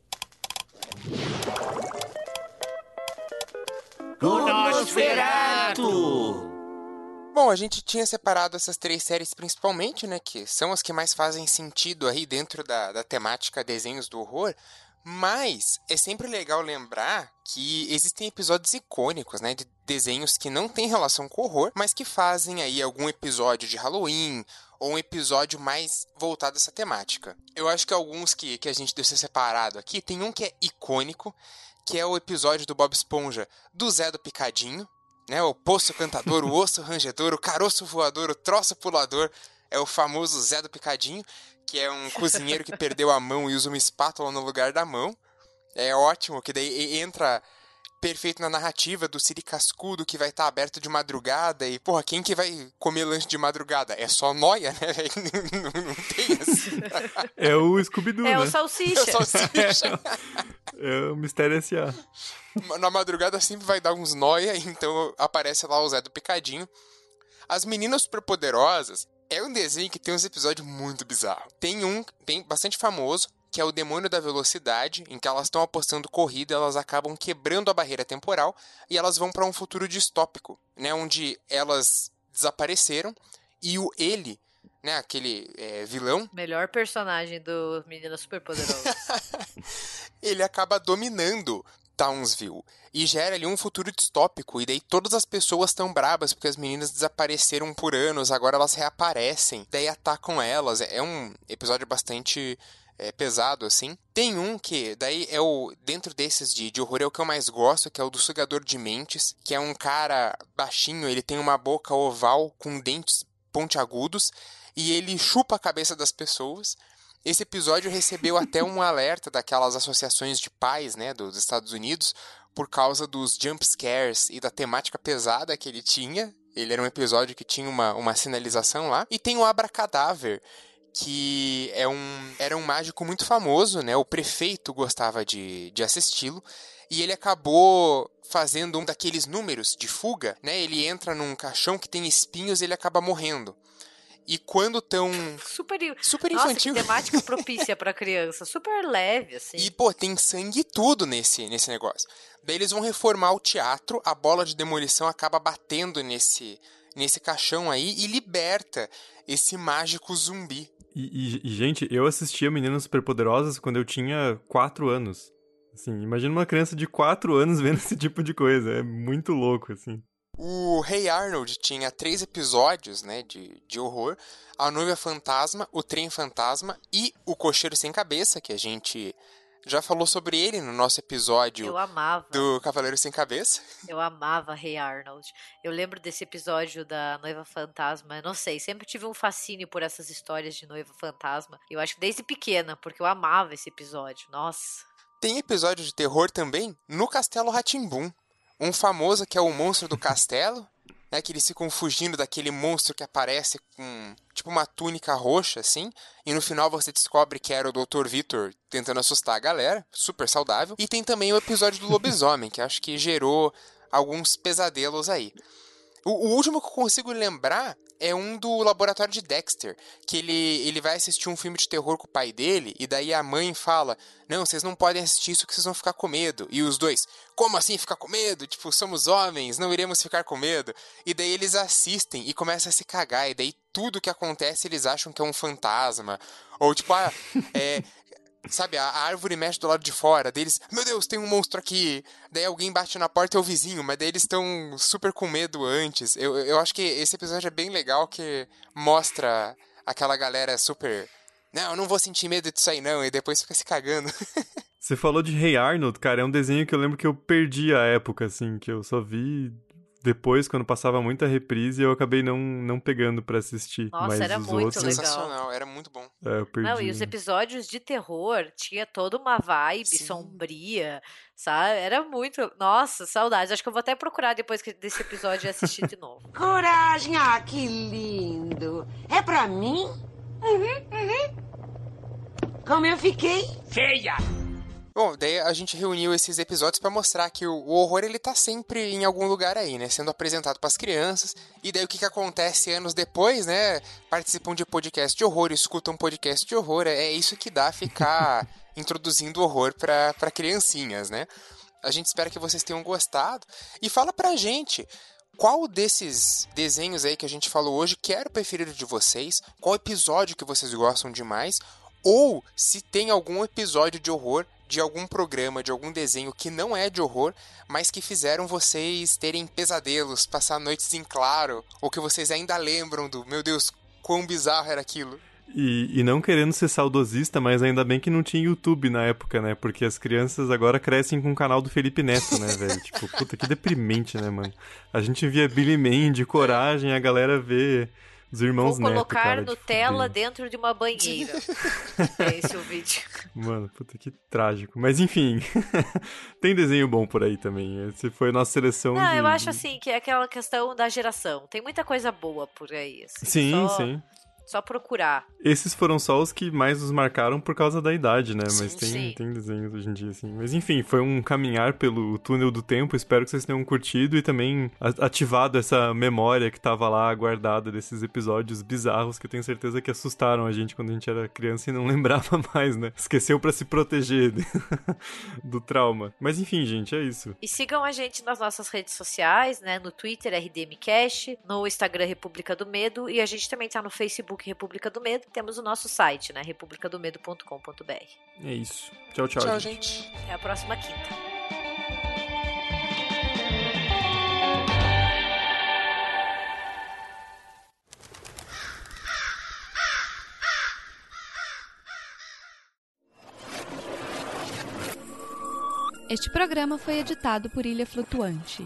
S7: O Nosferatu!
S1: Bom, a gente tinha separado essas três séries principalmente, né? Que são as que mais fazem sentido aí dentro da, da temática desenhos do horror. Mas é sempre legal lembrar que existem episódios icônicos, né, de desenhos que não têm relação com horror, mas que fazem aí algum episódio de Halloween ou um episódio mais voltado a essa temática. Eu acho que alguns que, que a gente deixou separado aqui, tem um que é icônico, que é o episódio do Bob Esponja do Zé do Picadinho, né, o Poço Cantador, o Osso Rangedor, o Caroço Voador, o Troço Pulador, é o famoso Zé do Picadinho, que é um cozinheiro que perdeu a mão e usa uma espátula no lugar da mão. É ótimo, que daí entra perfeito na narrativa do Siri Cascudo que vai estar tá aberto de madrugada e, porra, quem que vai comer lanche de madrugada? É só noia, né, não, não, tem assim.
S2: É o Scooby-Doo,
S3: É
S2: né?
S3: o salsicha.
S1: É o salsicha.
S2: É o Mistério S.A.
S1: Na madrugada sempre vai dar uns noia, então aparece lá o Zé do Picadinho. As Meninas Superpoderosas é um desenho que tem uns episódios muito bizarros. Tem um bem, bastante famoso, que é o Demônio da Velocidade, em que elas estão apostando corrida, elas acabam quebrando a barreira temporal e elas vão para um futuro distópico, né, onde elas desapareceram e o ele, né, aquele é, vilão,
S3: Melhor personagem do Meninas Superpoderosas.
S1: ele acaba dominando Townsville e gera ali um futuro distópico. E daí todas as pessoas estão brabas porque as meninas desapareceram por anos, agora elas reaparecem, daí atacam elas. É um episódio bastante é, pesado assim. Tem um que daí é o dentro desses de, de horror é o que eu mais gosto, que é o do sugador de mentes, que é um cara baixinho, ele tem uma boca oval com dentes pontiagudos e ele chupa a cabeça das pessoas. Esse episódio recebeu até um alerta daquelas associações de pais, né, dos Estados Unidos, por causa dos jump scares e da temática pesada que ele tinha. Ele era um episódio que tinha uma, uma sinalização lá. E tem o Abracadáver, que é um, era um mágico muito famoso, né? O prefeito gostava de, de assisti-lo. E ele acabou fazendo um daqueles números de fuga, né? Ele entra num caixão que tem espinhos e ele acaba morrendo. E quando tão
S3: Super,
S1: super
S3: Nossa,
S1: infantil.
S3: que temática propícia pra criança. Super leve, assim.
S1: E, pô, tem sangue e tudo nesse, nesse negócio. Daí eles vão reformar o teatro, a bola de demolição acaba batendo nesse, nesse caixão aí e liberta esse mágico zumbi.
S2: E, e, gente, eu assistia Meninas Superpoderosas quando eu tinha 4 anos. Assim, imagina uma criança de 4 anos vendo esse tipo de coisa. É muito louco, assim.
S1: O Rei Arnold tinha três episódios, né, de, de horror. A Noiva Fantasma, o Trem Fantasma e o Cocheiro Sem Cabeça, que a gente já falou sobre ele no nosso episódio
S3: Eu amava.
S1: do Cavaleiro Sem Cabeça.
S3: Eu amava Rei Arnold. Eu lembro desse episódio da Noiva Fantasma. Eu não sei, sempre tive um fascínio por essas histórias de Noiva Fantasma. Eu acho que desde pequena, porque eu amava esse episódio. Nossa.
S1: Tem episódio de terror também no Castelo Ratimbum. Um famoso que é o monstro do castelo, né, que eles ficam fugindo daquele monstro que aparece com tipo uma túnica roxa, assim, e no final você descobre que era o Dr. Victor tentando assustar a galera, super saudável. E tem também o episódio do lobisomem, que acho que gerou alguns pesadelos aí. O, o último que eu consigo lembrar é um do laboratório de Dexter, que ele, ele vai assistir um filme de terror com o pai dele, e daí a mãe fala: Não, vocês não podem assistir isso que vocês vão ficar com medo. E os dois, como assim ficar com medo? Tipo, somos homens, não iremos ficar com medo. E daí eles assistem e começam a se cagar, e daí tudo que acontece eles acham que é um fantasma. Ou tipo, ah, é, Sabe, a árvore mexe do lado de fora, deles, meu Deus, tem um monstro aqui. Daí alguém bate na porta, é o vizinho, mas daí eles estão super com medo antes. Eu, eu acho que esse episódio é bem legal, que mostra aquela galera super. Não, não vou sentir medo disso aí não, e depois fica se cagando.
S2: Você falou de Rei hey Arnold, cara, é um desenho que eu lembro que eu perdi a época, assim, que eu só vi depois, quando passava muita reprise, eu acabei não, não pegando para assistir.
S3: Nossa,
S2: mas
S3: era
S2: os
S3: muito
S2: outros...
S3: legal.
S1: Sensacional, era muito bom.
S2: É, eu perdi.
S3: Não, e os episódios de terror tinha toda uma vibe
S1: Sim.
S3: sombria, sabe? Era muito. Nossa, saudades. Acho que eu vou até procurar depois que- desse episódio e assistir de novo.
S8: Coragem, ah, que lindo. É pra mim? Como eu fiquei?
S7: Feia!
S1: Bom, daí a gente reuniu esses episódios pra mostrar que o, horror ele tá sempre em algum lugar aí, né? Sendo apresentado pras crianças. E daí o que, que acontece anos depois, né? Participam de podcast de horror, escutam podcast de horror. É, é isso que dá ficar introduzindo horror pra criancinhas, né? A gente espera que vocês tenham gostado. E fala pra gente qual desses desenhos aí que a gente falou hoje que era o preferido de vocês, qual episódio que vocês gostam demais, ou se tem algum episódio de horror de algum programa, de algum desenho que não é de horror, mas que fizeram vocês terem pesadelos, passar noites em claro, ou que vocês ainda lembram do, meu Deus, quão bizarro era aquilo.
S2: E, e não querendo ser saudosista, mas ainda bem que não tinha YouTube na época, né? Porque as crianças agora crescem com o canal do Felipe Neto, né, velho? tipo, puta, que deprimente, né, mano? A gente via Billy Mandy, Coragem, a galera vê os irmãos
S3: Vou
S2: Neto,
S3: colocar
S2: cara,
S3: Nutella
S2: de
S3: dentro de uma banheira. é esse o vídeo.
S2: Mano, puta que trágico. Mas enfim, tem desenho bom por aí também. Esse foi a nossa seleção
S3: Não,
S2: de...
S3: eu acho assim que é aquela questão da geração. Tem muita coisa boa por aí. Assim.
S2: Sim,
S3: só,
S2: sim.
S3: Só procurar.
S2: Esses foram só os que mais nos marcaram por causa da idade, né? Mas
S1: Sim,
S2: tem,
S3: sim.
S2: tem desenhos hoje em dia, assim. Mas enfim, foi um caminhar pelo túnel do tempo. Espero que vocês tenham curtido e também ativado essa memória que tava lá guardada desses episódios bizarros que eu tenho certeza que assustaram a gente quando a gente era criança e não lembrava mais, né? Esqueceu pra se proteger do trauma. Mas enfim, gente, é isso.
S3: E sigam a gente nas nossas redes sociais, né? No Twitter, RDMcast, no Instagram, República do Medo, e a gente também tá no Facebook, República do Medo. Temos o nosso site, né? republicadomedo.com.br.
S2: É isso. Tchau, tchau,
S1: Tchau,
S2: gente.
S1: gente.
S3: Até a próxima quinta.
S9: Este programa foi editado por Ilha Flutuante.